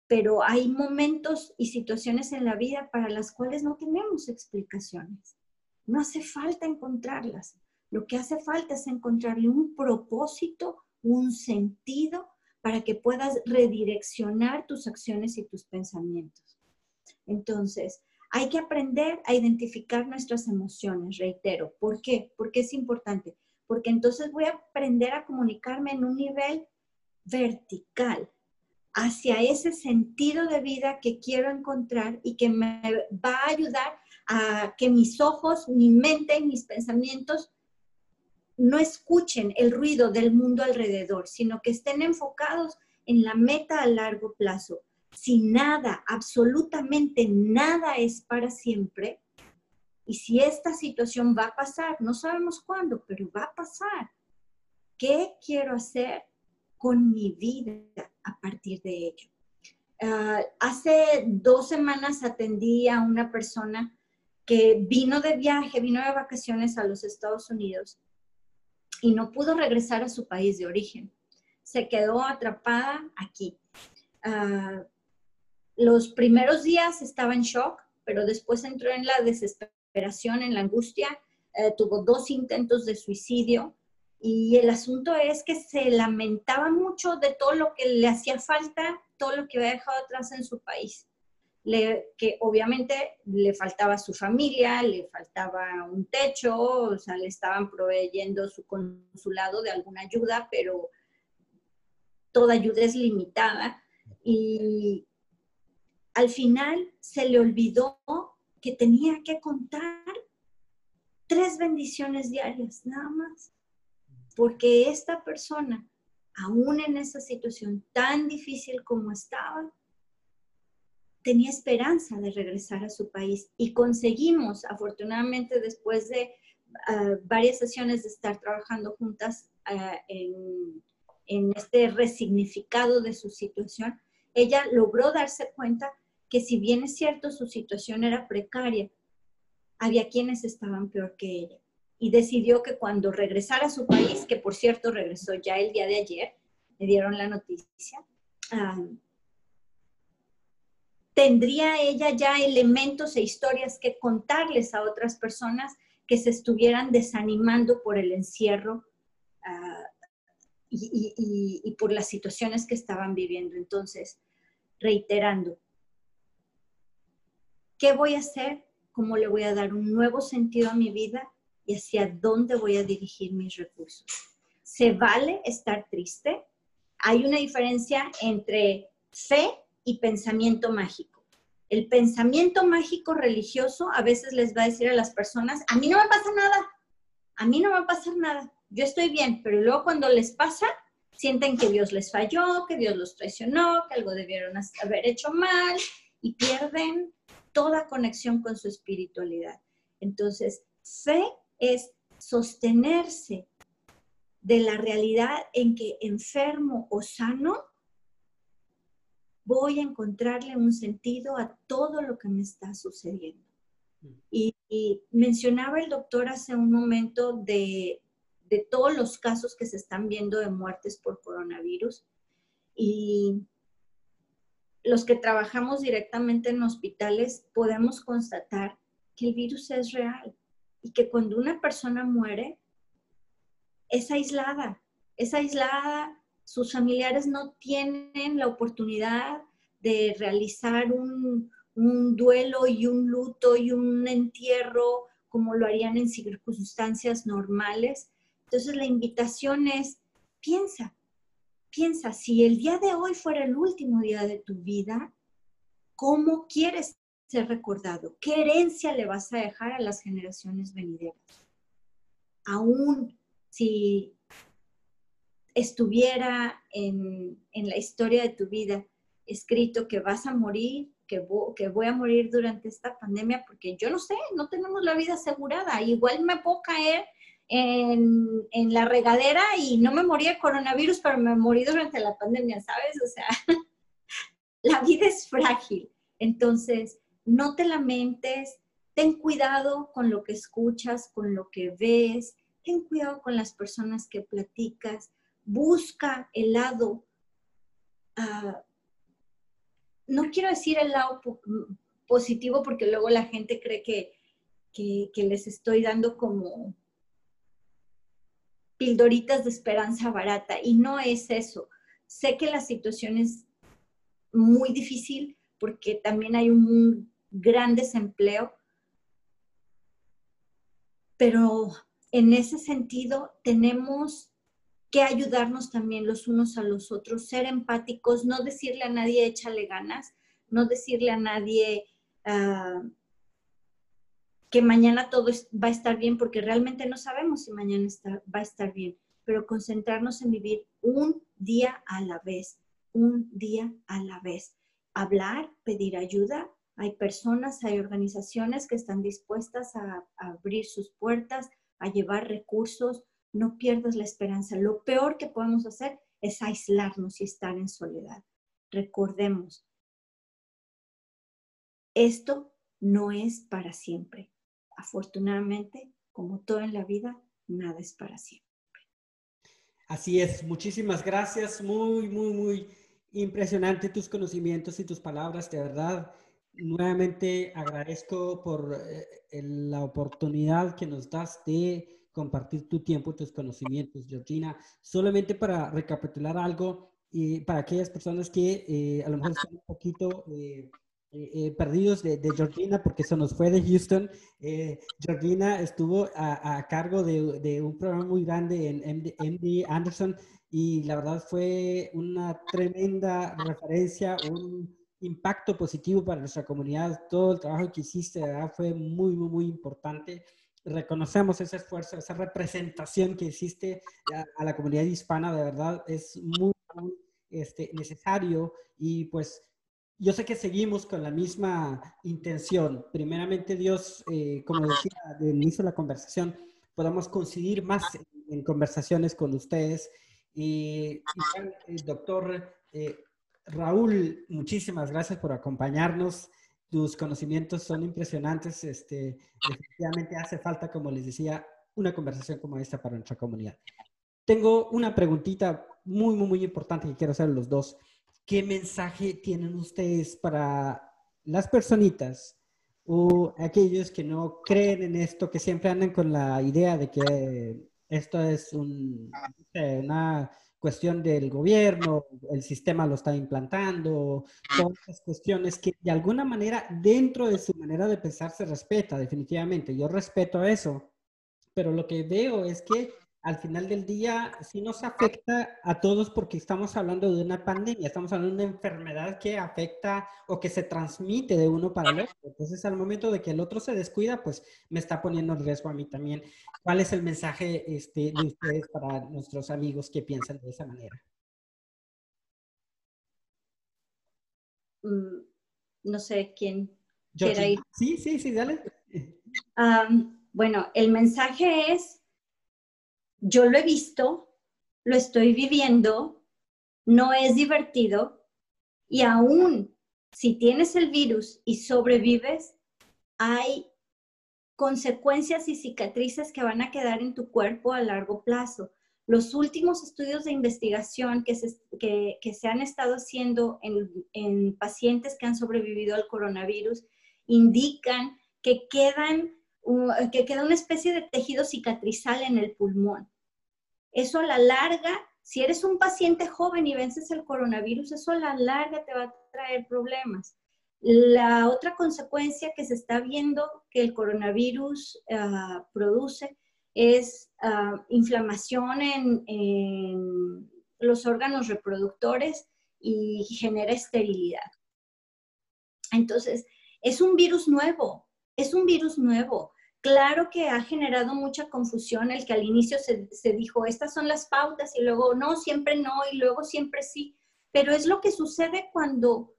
pero hay momentos y situaciones en la vida para las cuales no tenemos explicaciones. No hace falta encontrarlas. Lo que hace falta es encontrarle un propósito, un sentido para que puedas redireccionar tus acciones y tus pensamientos. Entonces, hay que aprender a identificar nuestras emociones, reitero. ¿Por qué? Porque es importante. Porque entonces voy a aprender a comunicarme en un nivel vertical hacia ese sentido de vida que quiero encontrar y que me va a ayudar a que mis ojos, mi mente y mis pensamientos no escuchen el ruido del mundo alrededor, sino que estén enfocados en la meta a largo plazo. Si nada, absolutamente nada es para siempre, y si esta situación va a pasar, no sabemos cuándo, pero va a pasar, ¿qué quiero hacer con mi vida a partir de ello? Ah, hace dos semanas atendí a una persona que vino de viaje, vino de vacaciones a los Estados Unidos y no pudo regresar a su país de origen. Se quedó atrapada aquí. Ah, los primeros días estaba en shock, pero después entró en la desesperación, en la angustia, eh, tuvo dos intentos de suicidio y el asunto es que se lamentaba mucho de todo lo que le hacía falta, todo lo que había dejado atrás en su país que obviamente le faltaba su familia, le faltaba un techo, o sea, le estaban proveyendo su consulado de alguna ayuda, pero toda ayuda es limitada. Y al final se le olvidó que tenía que contar tres bendiciones diarias, nada más. Porque esta persona, aún en esa situación tan difícil como estaba, tenía esperanza de regresar a su país y conseguimos, afortunadamente, después de ah, varias sesiones de estar trabajando juntas ah, en, en este resignificado de su situación, ella logró darse cuenta que si bien es cierto su situación era precaria, había quienes estaban peor que ella. Y decidió que cuando regresara a su país, que por cierto regresó ya el día de ayer, me dieron la noticia, tendría ella ya elementos e historias que contarles a otras personas que se estuvieran desanimando por el encierro ah, y, por las situaciones que estaban viviendo. Entonces, reiterando, ¿qué voy a hacer? ¿Cómo le voy a dar un nuevo sentido a mi vida? ¿Y hacia dónde voy a dirigir mis recursos? ¿Se vale estar triste? Hay una diferencia entre fe y pensamiento mágico. El pensamiento mágico religioso a veces les va a decir a las personas, a mí no me pasa nada, a mí no me va a pasar nada, yo estoy bien, pero luego cuando les pasa, sienten que Dios les falló, que Dios los traicionó, que algo debieron haber hecho mal y pierden toda conexión con su espiritualidad. Entonces, fe es sostenerse de la realidad en que enfermo o sano voy a encontrarle un sentido a todo lo que me está sucediendo. Mm. Y, mencionaba el doctor hace un momento de, de, todos los casos que se están viendo de muertes por coronavirus. Y los que trabajamos directamente en hospitales podemos constatar que el virus es real y que cuando una persona muere, es aislada, es aislada, sus familiares no tienen la oportunidad de realizar un, un duelo y un luto y un entierro como lo harían en circunstancias normales. Entonces la invitación es, piensa, piensa, si el día de hoy fuera el último día de tu vida, ¿cómo quieres ser recordado? ¿Qué herencia le vas a dejar a las generaciones venideras? Aún si estuviera en, la historia de tu vida escrito que vas a morir, que, que voy a morir durante esta pandemia, porque yo no sé, no tenemos la vida asegurada. Igual me puedo caer en, en, la regadera y no me morí de coronavirus, pero me morí durante la pandemia, ¿sabes? O sea, (laughs) la vida es frágil. Entonces, no te lamentes, ten cuidado con lo que escuchas, con lo que ves, ten cuidado con las personas que platicas, busca el lado, uh, no quiero decir el lado positivo porque luego la gente cree que, que, que les estoy dando como pildoritas de esperanza barata y no es eso. Sé que la situación es muy difícil porque también hay un gran desempleo, pero en ese sentido tenemos que ayudarnos también los unos a los otros, ser empáticos, no decirle a nadie échale ganas, no decirle a nadie uh, que mañana todo va a estar bien, porque realmente no sabemos si mañana va a estar bien, pero concentrarnos en vivir un día a la vez, un día a la vez. Hablar, pedir ayuda. Hay personas, hay organizaciones que están dispuestas a, abrir sus puertas, a llevar recursos. No pierdas la esperanza. Lo peor que podemos hacer es aislarnos y estar en soledad. Recordemos, esto no es para siempre afortunadamente, como todo en la vida, nada es para siempre. Así es, muchísimas gracias, muy, muy, muy impresionante tus conocimientos y tus palabras, de verdad. Nuevamente agradezco por eh, la oportunidad que nos das de compartir tu tiempo, tus conocimientos, Georgina. Solamente para recapitular algo, y para aquellas personas que eh, a lo mejor están un poquito eh, eh, eh, perdidos de, Georgina, porque eso nos fue de Houston. Eh, Georgina estuvo a, cargo de, un programa muy grande en MD, Anderson y la verdad fue una tremenda referencia, un impacto positivo para nuestra comunidad. Todo el trabajo que hiciste fue muy, muy, muy importante. Reconocemos ese esfuerzo, esa representación que hiciste a, la comunidad hispana, de verdad es muy, muy este, necesario y pues yo sé que seguimos con la misma intención. Primeramente, Dios, eh, como decía al inicio de la conversación, podamos coincidir más en, conversaciones con ustedes. Y, el doctor eh, Raúl, muchísimas gracias por acompañarnos. Tus conocimientos son impresionantes. Este, efectivamente hace falta, como les decía, una conversación como esta para nuestra comunidad. Tengo una preguntita muy, muy, muy importante que quiero hacer los dos. ¿qué mensaje tienen ustedes para las personitas o aquellos que no creen en esto, que siempre andan con la idea de que esto es una cuestión del gobierno, el sistema lo está implantando, todas esas cuestiones que de alguna manera dentro de su manera de pensar se respeta definitivamente. Yo respeto eso, pero lo que veo es que al final del día sí nos afecta a todos porque estamos hablando de una pandemia, estamos hablando de una enfermedad que afecta o que se transmite de uno para el otro. Entonces, al momento de que el otro se descuida, pues me está poniendo en riesgo a mí también. ¿Cuál es el mensaje este, de ustedes para nuestros amigos que piensan de esa manera? Mm, no sé quién quiera ir. Sí, sí, sí, dale. bueno, el mensaje es yo lo he visto, lo estoy viviendo, no es divertido y aún si tienes el virus y sobrevives, hay consecuencias y cicatrices que van a quedar en tu cuerpo a largo plazo. Los últimos estudios de investigación que se, que, se han estado haciendo en, en, pacientes que han sobrevivido al coronavirus indican que, quedan, que queda una especie de tejido cicatrizal en el pulmón. Eso a la larga, si eres un paciente joven y vences el coronavirus, eso a la larga te va a traer problemas. La otra consecuencia que se está viendo que el coronavirus uh, produce es uh, inflamación en, los órganos reproductores y genera esterilidad. Entonces, es un virus nuevo, es un virus nuevo. Claro que ha generado mucha confusión el que al inicio se, se, dijo, estas son las pautas y luego no, siempre no y luego siempre sí, pero es lo que sucede cuando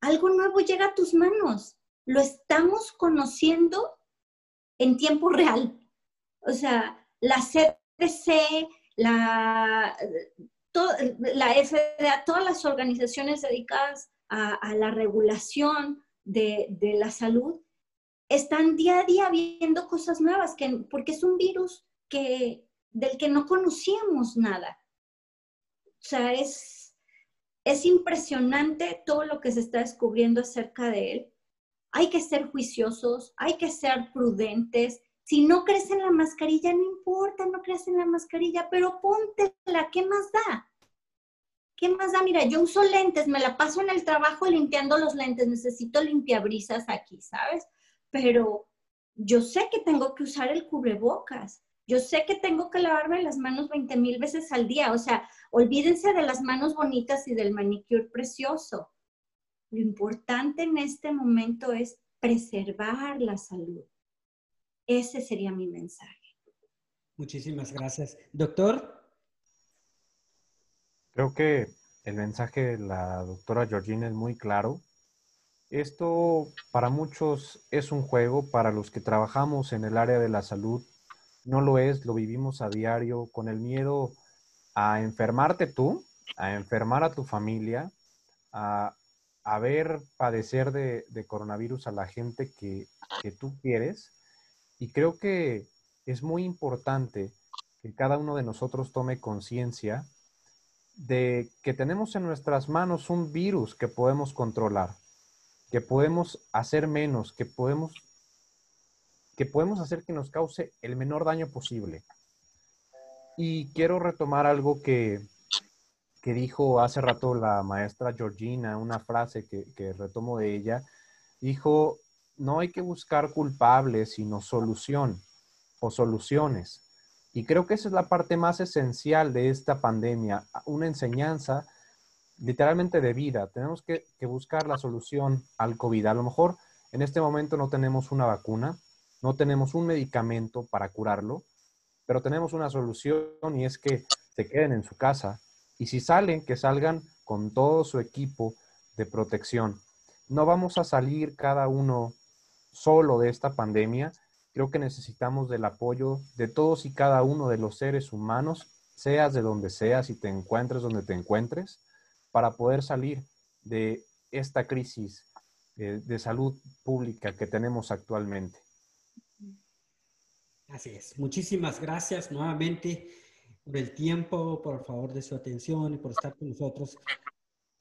algo nuevo llega a tus manos. Lo estamos conociendo en tiempo real. O sea, la CDC, la, la FDA, todas las organizaciones dedicadas a, a la regulación de, de la salud están día a día viendo cosas nuevas, que, porque es un virus que, del que no conocíamos nada. O sea, es, es impresionante todo lo que se está descubriendo acerca de él. Hay que ser juiciosos, hay que ser prudentes. Si no crees en la mascarilla, no importa, no crees en la mascarilla, pero póntela, ¿qué más da? ¿Qué más da? Mira, yo uso lentes, me la paso en el trabajo limpiando los lentes, necesito limpiabrisas aquí, ¿sabes? Pero yo sé que tengo que usar el cubrebocas, yo sé que tengo que lavarme las manos 20 mil veces al día, o sea, olvídense de las manos bonitas y del manicure precioso. Lo importante en este momento es preservar la salud. Ese sería mi mensaje. Muchísimas gracias. Doctor. Creo que el mensaje de la doctora Georgina es muy claro. Esto para muchos es un juego, para los que trabajamos en el área de la salud no lo es, lo vivimos a diario con el miedo a enfermarte tú, a enfermar a tu familia, a, ver padecer de, coronavirus a la gente que, que tú quieres. Y creo que es muy importante que cada uno de nosotros tome conciencia de que tenemos en nuestras manos un virus que podemos controlar que podemos hacer menos, que podemos, que podemos hacer que nos cause el menor daño posible. Y quiero retomar algo que, que dijo hace rato la maestra Georgina, una frase que, que retomo de ella. Dijo, no hay que buscar culpables, sino solución o soluciones. Y creo que esa es la parte más esencial de esta pandemia, una enseñanza literalmente de vida. Tenemos que, buscar la solución al COVID. A lo mejor en este momento no tenemos una vacuna, no tenemos un medicamento para curarlo, pero tenemos una solución y es que se queden en su casa y si salen, que salgan con todo su equipo de protección. No vamos a salir cada uno solo de esta pandemia. Creo que necesitamos del apoyo de todos y cada uno de los seres humanos, seas de donde seas y te encuentres donde te encuentres para poder salir de esta crisis de, salud pública que tenemos actualmente. Así es. Muchísimas gracias nuevamente por el tiempo, por favor de su atención y por estar con nosotros.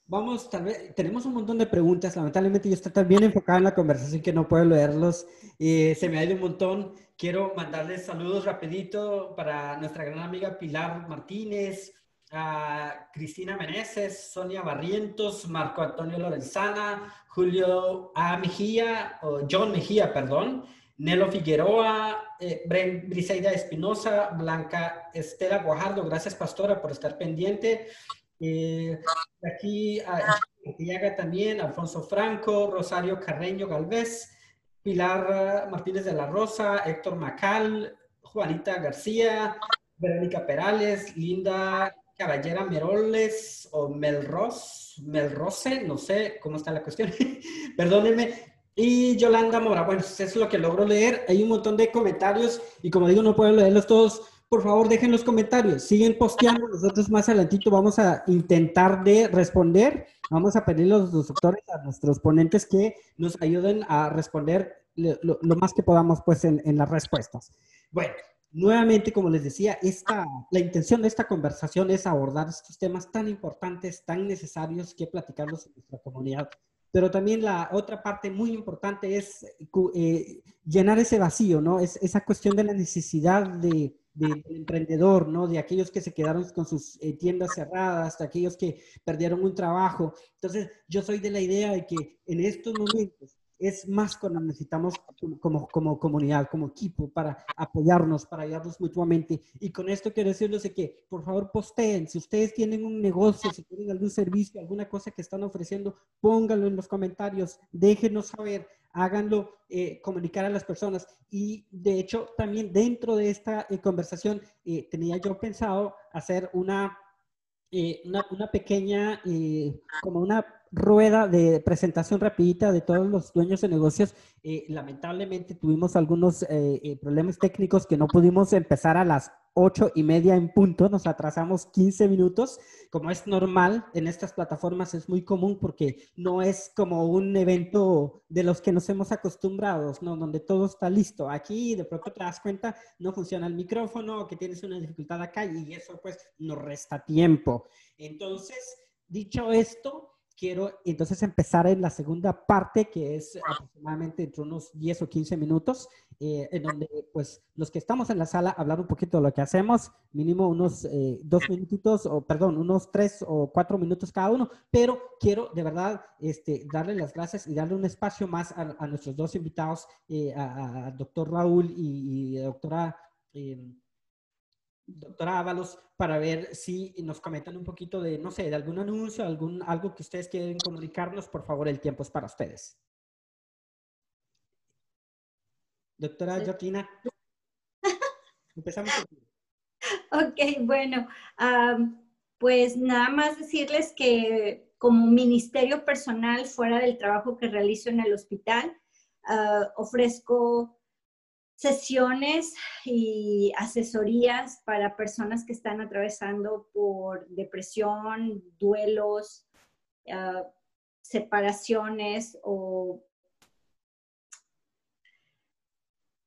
Vamos, tal vez, tenemos un montón de preguntas. Lamentablemente yo estoy tan bien enfocada en la conversación que no puedo leerlos. Eh, se me ha ido un montón. Quiero mandarles saludos rapidito para nuestra gran amiga Pilar Martínez, a Cristina Meneses, Sonia Barrientos, Marco Antonio Lorenzana, Julio A. Mejía, o John Mejía, perdón, Nelo Figueroa, eh, Briseida Espinosa, Blanca Estela Guajardo, gracias Pastora por estar pendiente. Eh, aquí a también, Alfonso Franco, Rosario Carreño Galvez, Pilar Martínez de la Rosa, Héctor Macal, Juanita García, Verónica Perales, Linda Caballera Meroles o Melros, Melrose, no sé cómo está la cuestión, (laughs) perdónenme. Y Yolanda Mora, bueno, eso es lo que logro leer. Hay un montón de comentarios y como digo, no puedo leerlos todos. Por favor, dejen los comentarios. Siguen posteando. Nosotros más adelantito vamos a intentar de responder. Vamos a pedir a los doctores, a nuestros ponentes que nos ayuden a responder lo, más que podamos pues en, en las respuestas. Bueno, nuevamente, como les decía, esta, la intención de esta conversación es abordar estos temas tan importantes, tan necesarios que platicarlos en nuestra comunidad. Pero también la otra parte muy importante es eh, llenar ese vacío, ¿no? Es esa cuestión de la necesidad de, del emprendedor, ¿no? De aquellos que se quedaron con sus eh, tiendas cerradas, de aquellos que perdieron un trabajo. Entonces, yo soy de la idea de que en estos momentos es más cuando necesitamos como, como comunidad, como equipo, para apoyarnos, para ayudarnos mutuamente. Y con esto quiero decirles que, por favor, posteen. Si ustedes tienen un negocio, si tienen algún servicio, alguna cosa que están ofreciendo, pónganlo en los comentarios, déjenos saber, háganlo eh, comunicar a las personas. Y de hecho, también dentro de esta eh, conversación, eh, tenía yo pensado hacer una, una, una, pequeña, como una rueda de presentación rapidita de todos los dueños de negocios. Eh, lamentablemente tuvimos algunos eh, eh, problemas técnicos que no pudimos empezar a las ocho y media en punto, nos atrasamos 15 minutos, como es normal en estas plataformas, es muy común porque no es como un evento de los que nos hemos acostumbrado, ¿no? donde todo está listo. Aquí de pronto te das cuenta, no funciona el micrófono, que tienes una dificultad acá y eso pues nos resta tiempo. Entonces, dicho esto, quiero entonces empezar en la segunda parte, que es aproximadamente entre unos 10 o 15 minutos, eh, en donde pues los que estamos en la sala hablar un poquito de lo que hacemos, mínimo unos eh, dos minutitos, o perdón, unos tres o cuatro minutos cada uno, pero quiero de verdad este, darle las gracias y darle un espacio más a, nuestros dos invitados, eh, a, doctor Raúl y, y doctora doctora Ábalos, para ver si nos comentan un poquito de, no sé, de algún anuncio, algún, algo que ustedes quieren comunicarnos, por favor, el tiempo es para ustedes. Doctora Jotina, (laughs) empezamos. Ok, bueno, pues nada más decirles que como ministerio personal fuera del trabajo que realizo en el hospital, ah, ofrezco sesiones y asesorías para personas que están atravesando por depresión, duelos, ah, separaciones o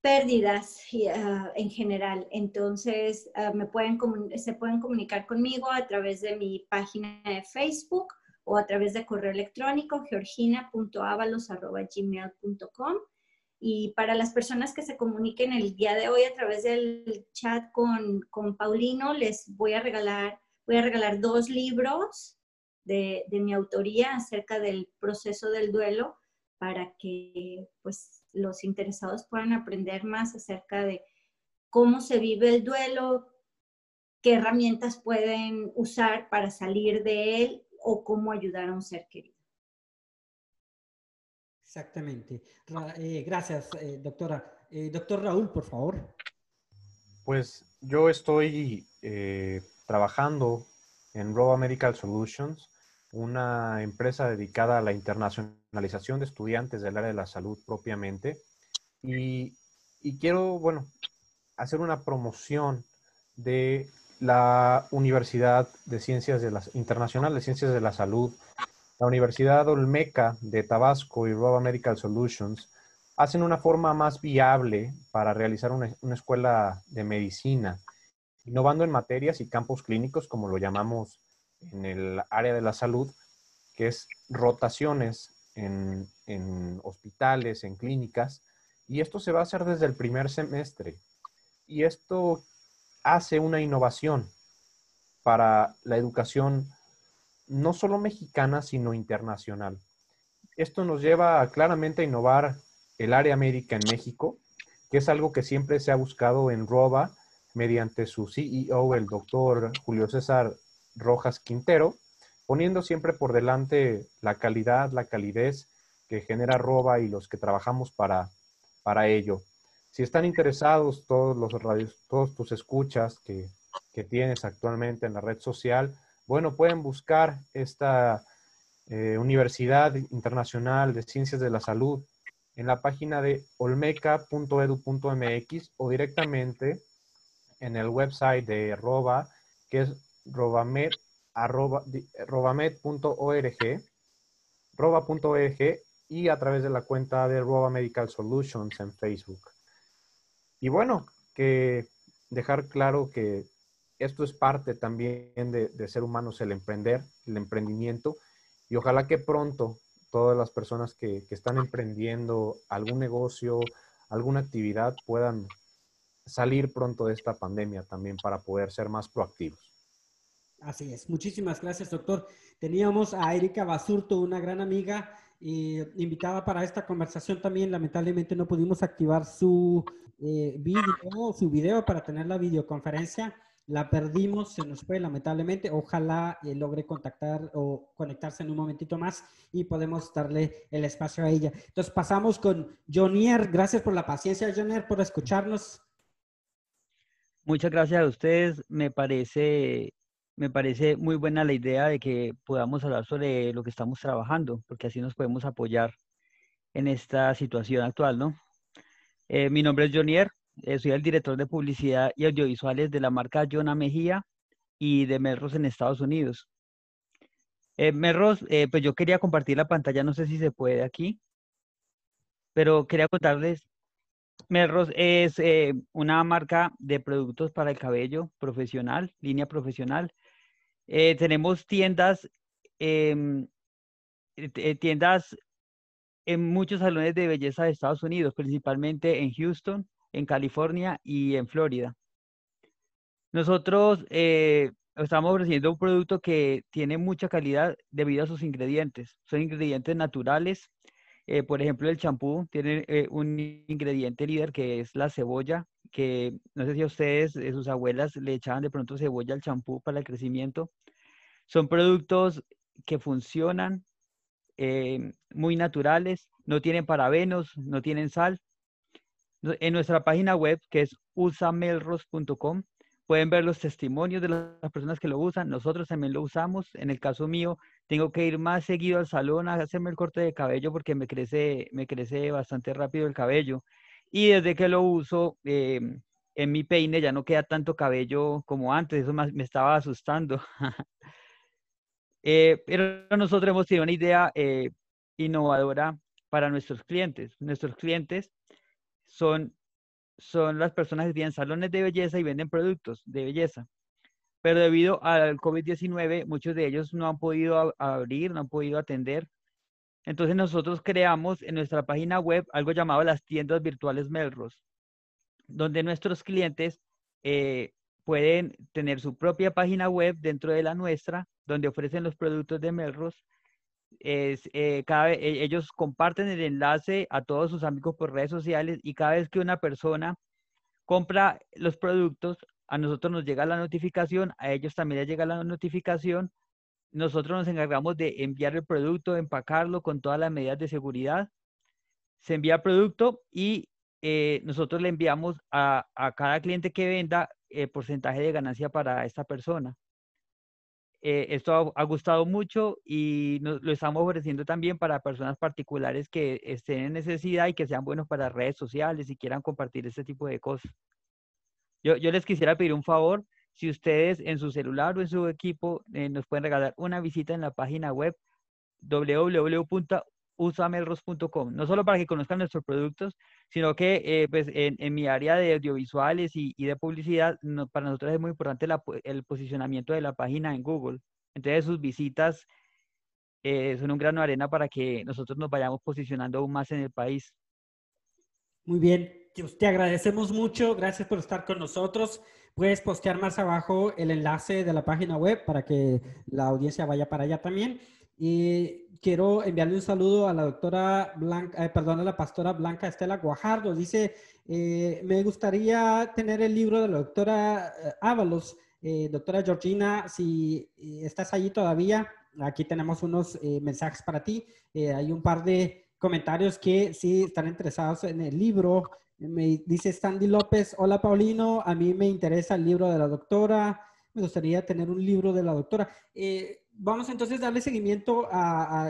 pérdidas ah, en general. Entonces, ah, me pueden se pueden comunicar conmigo a través de mi página de Facebook o a través de correo electrónico georgina.avalos.gmail.com y para las personas que se comuniquen el día de hoy a través del chat con, con Paulino, les voy a regalar, voy a regalar dos libros de, de, mi autoría acerca del proceso del duelo para que pues, los interesados puedan aprender más acerca de cómo se vive el duelo, qué herramientas pueden usar para salir de él o cómo ayudar a un ser querido. Exactamente. Eh, gracias, eh, doctora. Eh, doctor Raúl, por favor. Pues yo estoy trabajando en Roba Medical Solutions, una empresa dedicada a la internacionalización de estudiantes del área de la salud propiamente. Y, y quiero, bueno, hacer una promoción de la Universidad de Ciencias de las Internacional de Ciencias de la Salud la Universidad Olmeca de Tabasco y Roba Medical Solutions hacen una forma más viable para realizar una, escuela de medicina, innovando en materias y campos clínicos, como lo llamamos en el área de la salud, que es rotaciones en, en hospitales, en clínicas, y esto se va a hacer desde el primer semestre. Y esto hace una innovación para la educación no solo mexicana, sino internacional. Esto nos lleva claramente a innovar el área médica en México, que es algo que siempre se ha buscado en ROBA mediante su CEO, el doctor Julio César Rojas Quintero, poniendo siempre por delante la calidad, la calidez que genera ROBA y los que trabajamos para, para ello. Si están interesados todos los todos tus escuchas que, que tienes actualmente en la red social, bueno, pueden buscar esta eh, Universidad Internacional de Ciencias de la Salud en la página de olmeca.edu.mx o directamente en el website de ROBA, que es robamed, robamed.org, roba.org y a través de la cuenta de Roba Medical Solutions en Facebook. Y bueno, que dejar claro que esto es parte también de, ser humanos, el emprender, el emprendimiento, y ojalá que pronto todas las personas que, están emprendiendo algún negocio, alguna actividad puedan salir pronto de esta pandemia también para poder ser más proactivos. Así es. Muchísimas gracias, doctor. Teníamos a Erika Basurto, una gran amiga, eh, invitada para esta conversación también. Lamentablemente no pudimos activar su eh, video, su video para tener la videoconferencia. La perdimos, se nos fue lamentablemente. Ojalá eh, logre contactar o conectarse en un momentito más y podemos darle el espacio a ella. Entonces pasamos con Jonier. Gracias por la paciencia, Jonier, por escucharnos. Muchas gracias a ustedes. Me parece, me parece muy buena la idea de que podamos hablar sobre lo que estamos trabajando, porque así nos podemos apoyar en esta situación actual, ¿no? Eh, mi nombre es Jonier, soy el director de publicidad y audiovisuales de la marca Jonah Mejía y de Melros en Estados Unidos. Eh, Melros, eh, pues yo quería compartir la pantalla, no sé si se puede aquí, pero quería contarles, Melros es una marca de productos para el cabello profesional, línea profesional. tenemos tiendas, em, tiendas en muchos salones de belleza de Estados Unidos, principalmente en Houston, en California y en Florida. Nosotros eh, estamos ofreciendo un producto que tiene mucha calidad debido a sus ingredientes. Son ingredientes naturales. Eh, por ejemplo, el champú tiene eh, un ingrediente líder que es la cebolla, que no sé si a ustedes, sus abuelas, le echaban de pronto cebolla al champú para el crecimiento. Son productos que funcionan, muy naturales, no tienen parabenos, no tienen sal en nuestra página web, que es usamelros.com, pueden ver los testimonios de las personas que lo usan. Nosotros también lo usamos. En el caso mío, tengo que ir más seguido al salón a hacerme el corte de cabello porque me crece, me crece bastante rápido el cabello. Y desde que lo uso, em, en mi peine ya no queda tanto cabello como antes. Eso me estaba asustando. (laughs) Eh, pero nosotros hemos tenido una idea eh, innovadora para nuestros clientes. Nuestros clientes son, son las personas que tienen salones de belleza y venden productos de belleza. Pero debido al COVID-19, muchos de ellos no han podido abrir, no han podido atender. Entonces nosotros creamos en nuestra página web algo llamado las tiendas virtuales Melrose, donde nuestros clientes eh, pueden tener su propia página web dentro de la nuestra, donde ofrecen los productos de Melrose es, eh, cada e, ellos comparten el enlace a todos sus amigos por redes sociales y cada vez que una persona compra los productos, a nosotros nos llega la notificación, a ellos también les llega la notificación. Nosotros nos encargamos de enviar el producto, empacarlo con todas las medidas de seguridad. Se envía el producto y eh, nosotros le enviamos a, a, cada cliente que venda el eh, porcentaje de ganancia para esta persona. Eh, esto ha, gustado mucho y lo estamos ofreciendo también para personas particulares que estén en necesidad y que sean buenos para redes sociales y quieran compartir este tipo de cosas. Yo, yo les quisiera pedir un favor, si ustedes en su celular o en su equipo eh, nos pueden regalar una visita en la página web www usamelros.com, no solo para que conozcan nuestros productos, sino que eh, pues en, mi área de audiovisuales y, de publicidad, para nosotros es muy importante el posicionamiento de la página en Google. Entonces sus visitas eh, son un grano de arena para que nosotros nos vayamos posicionando aún más en el país. Muy bien, te agradecemos mucho, gracias por estar con nosotros. Puedes postear más abajo el enlace de la página web para que la audiencia vaya para allá también. Y quiero enviarle un saludo a la doctora Blanca, eh, perdón, a la pastora Blanca Estela Guajardo. Dice, eh, me gustaría tener el libro de la doctora eh, Ábalos. doctora Georgina, si estás allí todavía, aquí tenemos unos mensajes para ti. hay un par de comentarios que sí están interesados en el libro. Me dice Sandy López, hola Paulino, a mí me interesa el libro de la doctora. Me gustaría tener un libro de la doctora vamos entonces a darle seguimiento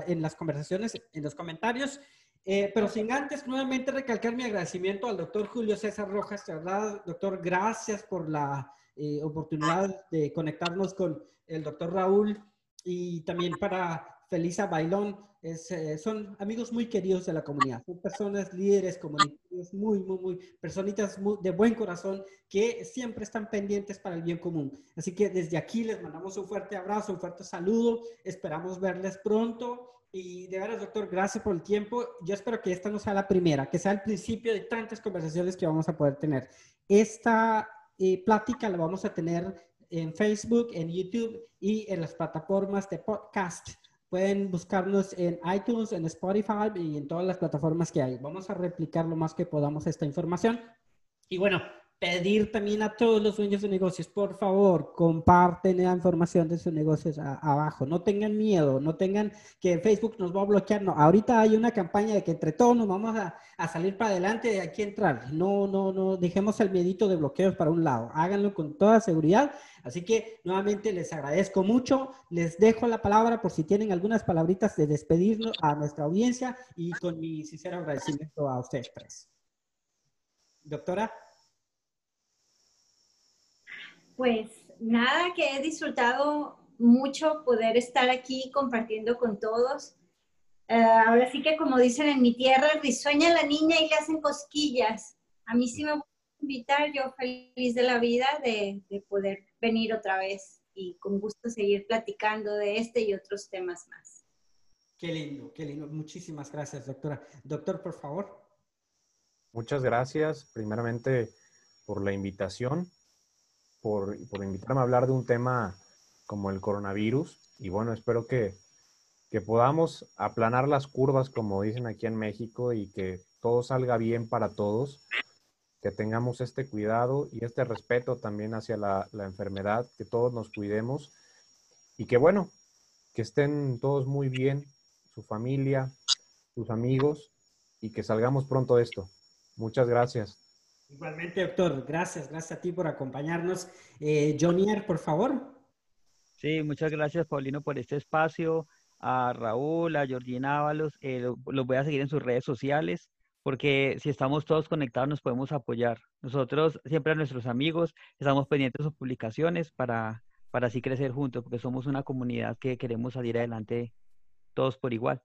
en las conversaciones, en los comentarios. Eh, pero sin antes nuevamente recalcar mi agradecimiento al doctor Julio César Rojas. verdad, doctor, gracias por la eh, oportunidad de conectarnos con el doctor Raúl y también para Felisa Bailón, eh, son amigos muy queridos de la comunidad, son personas líderes comunitarios, muy, muy, muy, personitas de buen corazón que siempre están pendientes para el bien común. Así que desde aquí les mandamos un fuerte abrazo, un fuerte saludo, esperamos verles pronto. Y de veras, doctor, gracias por el tiempo. Yo espero que esta no sea la primera, que sea el principio de tantas conversaciones que vamos a poder tener. Esta eh, plática la vamos a tener en Facebook, en YouTube y en las plataformas de podcast. Pueden buscarnos en iTunes, en Spotify y en todas las plataformas que hay. Vamos a replicar lo más que podamos esta información. Y bueno, pedir también a todos los dueños de negocios, por favor, comparten la información de sus negocios abajo. No tengan miedo, no tengan que Facebook nos va a bloquear. No, ahorita hay una campaña de que entre todos nos vamos a, a salir para adelante de aquí entrar. No, no, no, dejemos el miedito de bloqueos para un lado. Háganlo con toda seguridad. Así que nuevamente les agradezco mucho. Les dejo la palabra por si tienen algunas palabritas de despedirnos a nuestra audiencia y con mi sincero agradecimiento a ustedes tres. Doctora. Pues nada, que he disfrutado mucho poder estar aquí compartiendo con todos. Eh, ahora sí que como dicen en mi tierra, risueña la niña y le hacen cosquillas. A mí sí me a invitar, yo feliz de la vida de, de poder venir otra vez y con gusto seguir platicando de este y otros temas más. Qué lindo, qué lindo. Muchísimas gracias, doctora. Doctor, por favor. Muchas gracias, primeramente, por la invitación por, invitarme a hablar de un tema como el coronavirus. Y bueno, espero que, que podamos aplanar las curvas, como dicen aquí en México, y que todo salga bien para todos, que tengamos este cuidado y este respeto también hacia la, la enfermedad, que todos nos cuidemos y que bueno, que estén todos muy bien, su familia, sus amigos, y que salgamos pronto de esto. Muchas gracias. Igualmente, doctor. Gracias, gracias a ti por acompañarnos. Eh, Jonier, por favor. Sí, muchas gracias, Paulino, por este espacio. A Raúl, a Georgina Ábalos, eh, los voy a seguir en sus redes sociales, porque si estamos todos conectados nos podemos apoyar. Nosotros, siempre a nuestros amigos, estamos pendientes de sus publicaciones para, para así crecer juntos, porque somos una comunidad que queremos salir adelante todos por igual.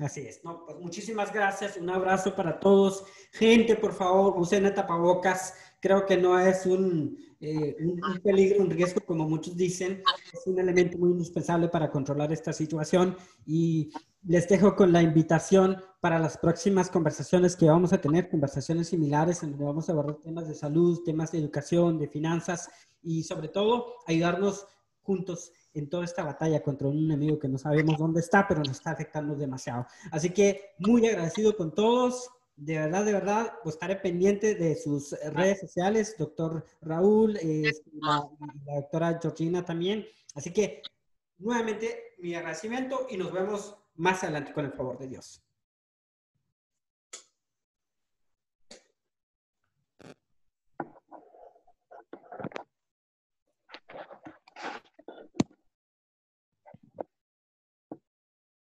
Así es, no, pues muchísimas gracias, un abrazo para todos. Gente, por favor, usen tapabocas, creo que no es un, eh, un, peligro, un riesgo, como muchos dicen, es un elemento muy indispensable para controlar esta situación. Y les dejo con la invitación para las próximas conversaciones que vamos a tener, conversaciones similares en donde vamos a abordar temas de salud, temas de educación, de finanzas y sobre todo ayudarnos juntos en toda esta batalla contra un enemigo que no sabemos dónde está, pero nos está afectando demasiado. Así que muy agradecido con todos. De verdad, de verdad, pues estaré pendiente de sus redes sociales, doctor Raúl, eh, la, la doctora Georgina también. Así que nuevamente mi agradecimiento y nos vemos más adelante con el favor de Dios.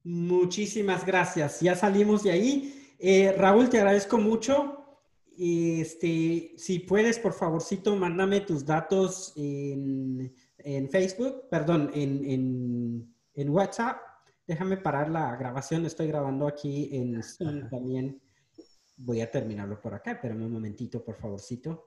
Muchísimas gracias. Ya salimos de ahí. Eh, Raúl, te agradezco mucho. Este, si puedes, por favorcito, mándame tus datos en, Facebook, perdón, en, WhatsApp. Déjame parar la grabación. Estoy grabando aquí en Zoom también. Voy a terminarlo por acá, pero un momentito, por favorcito.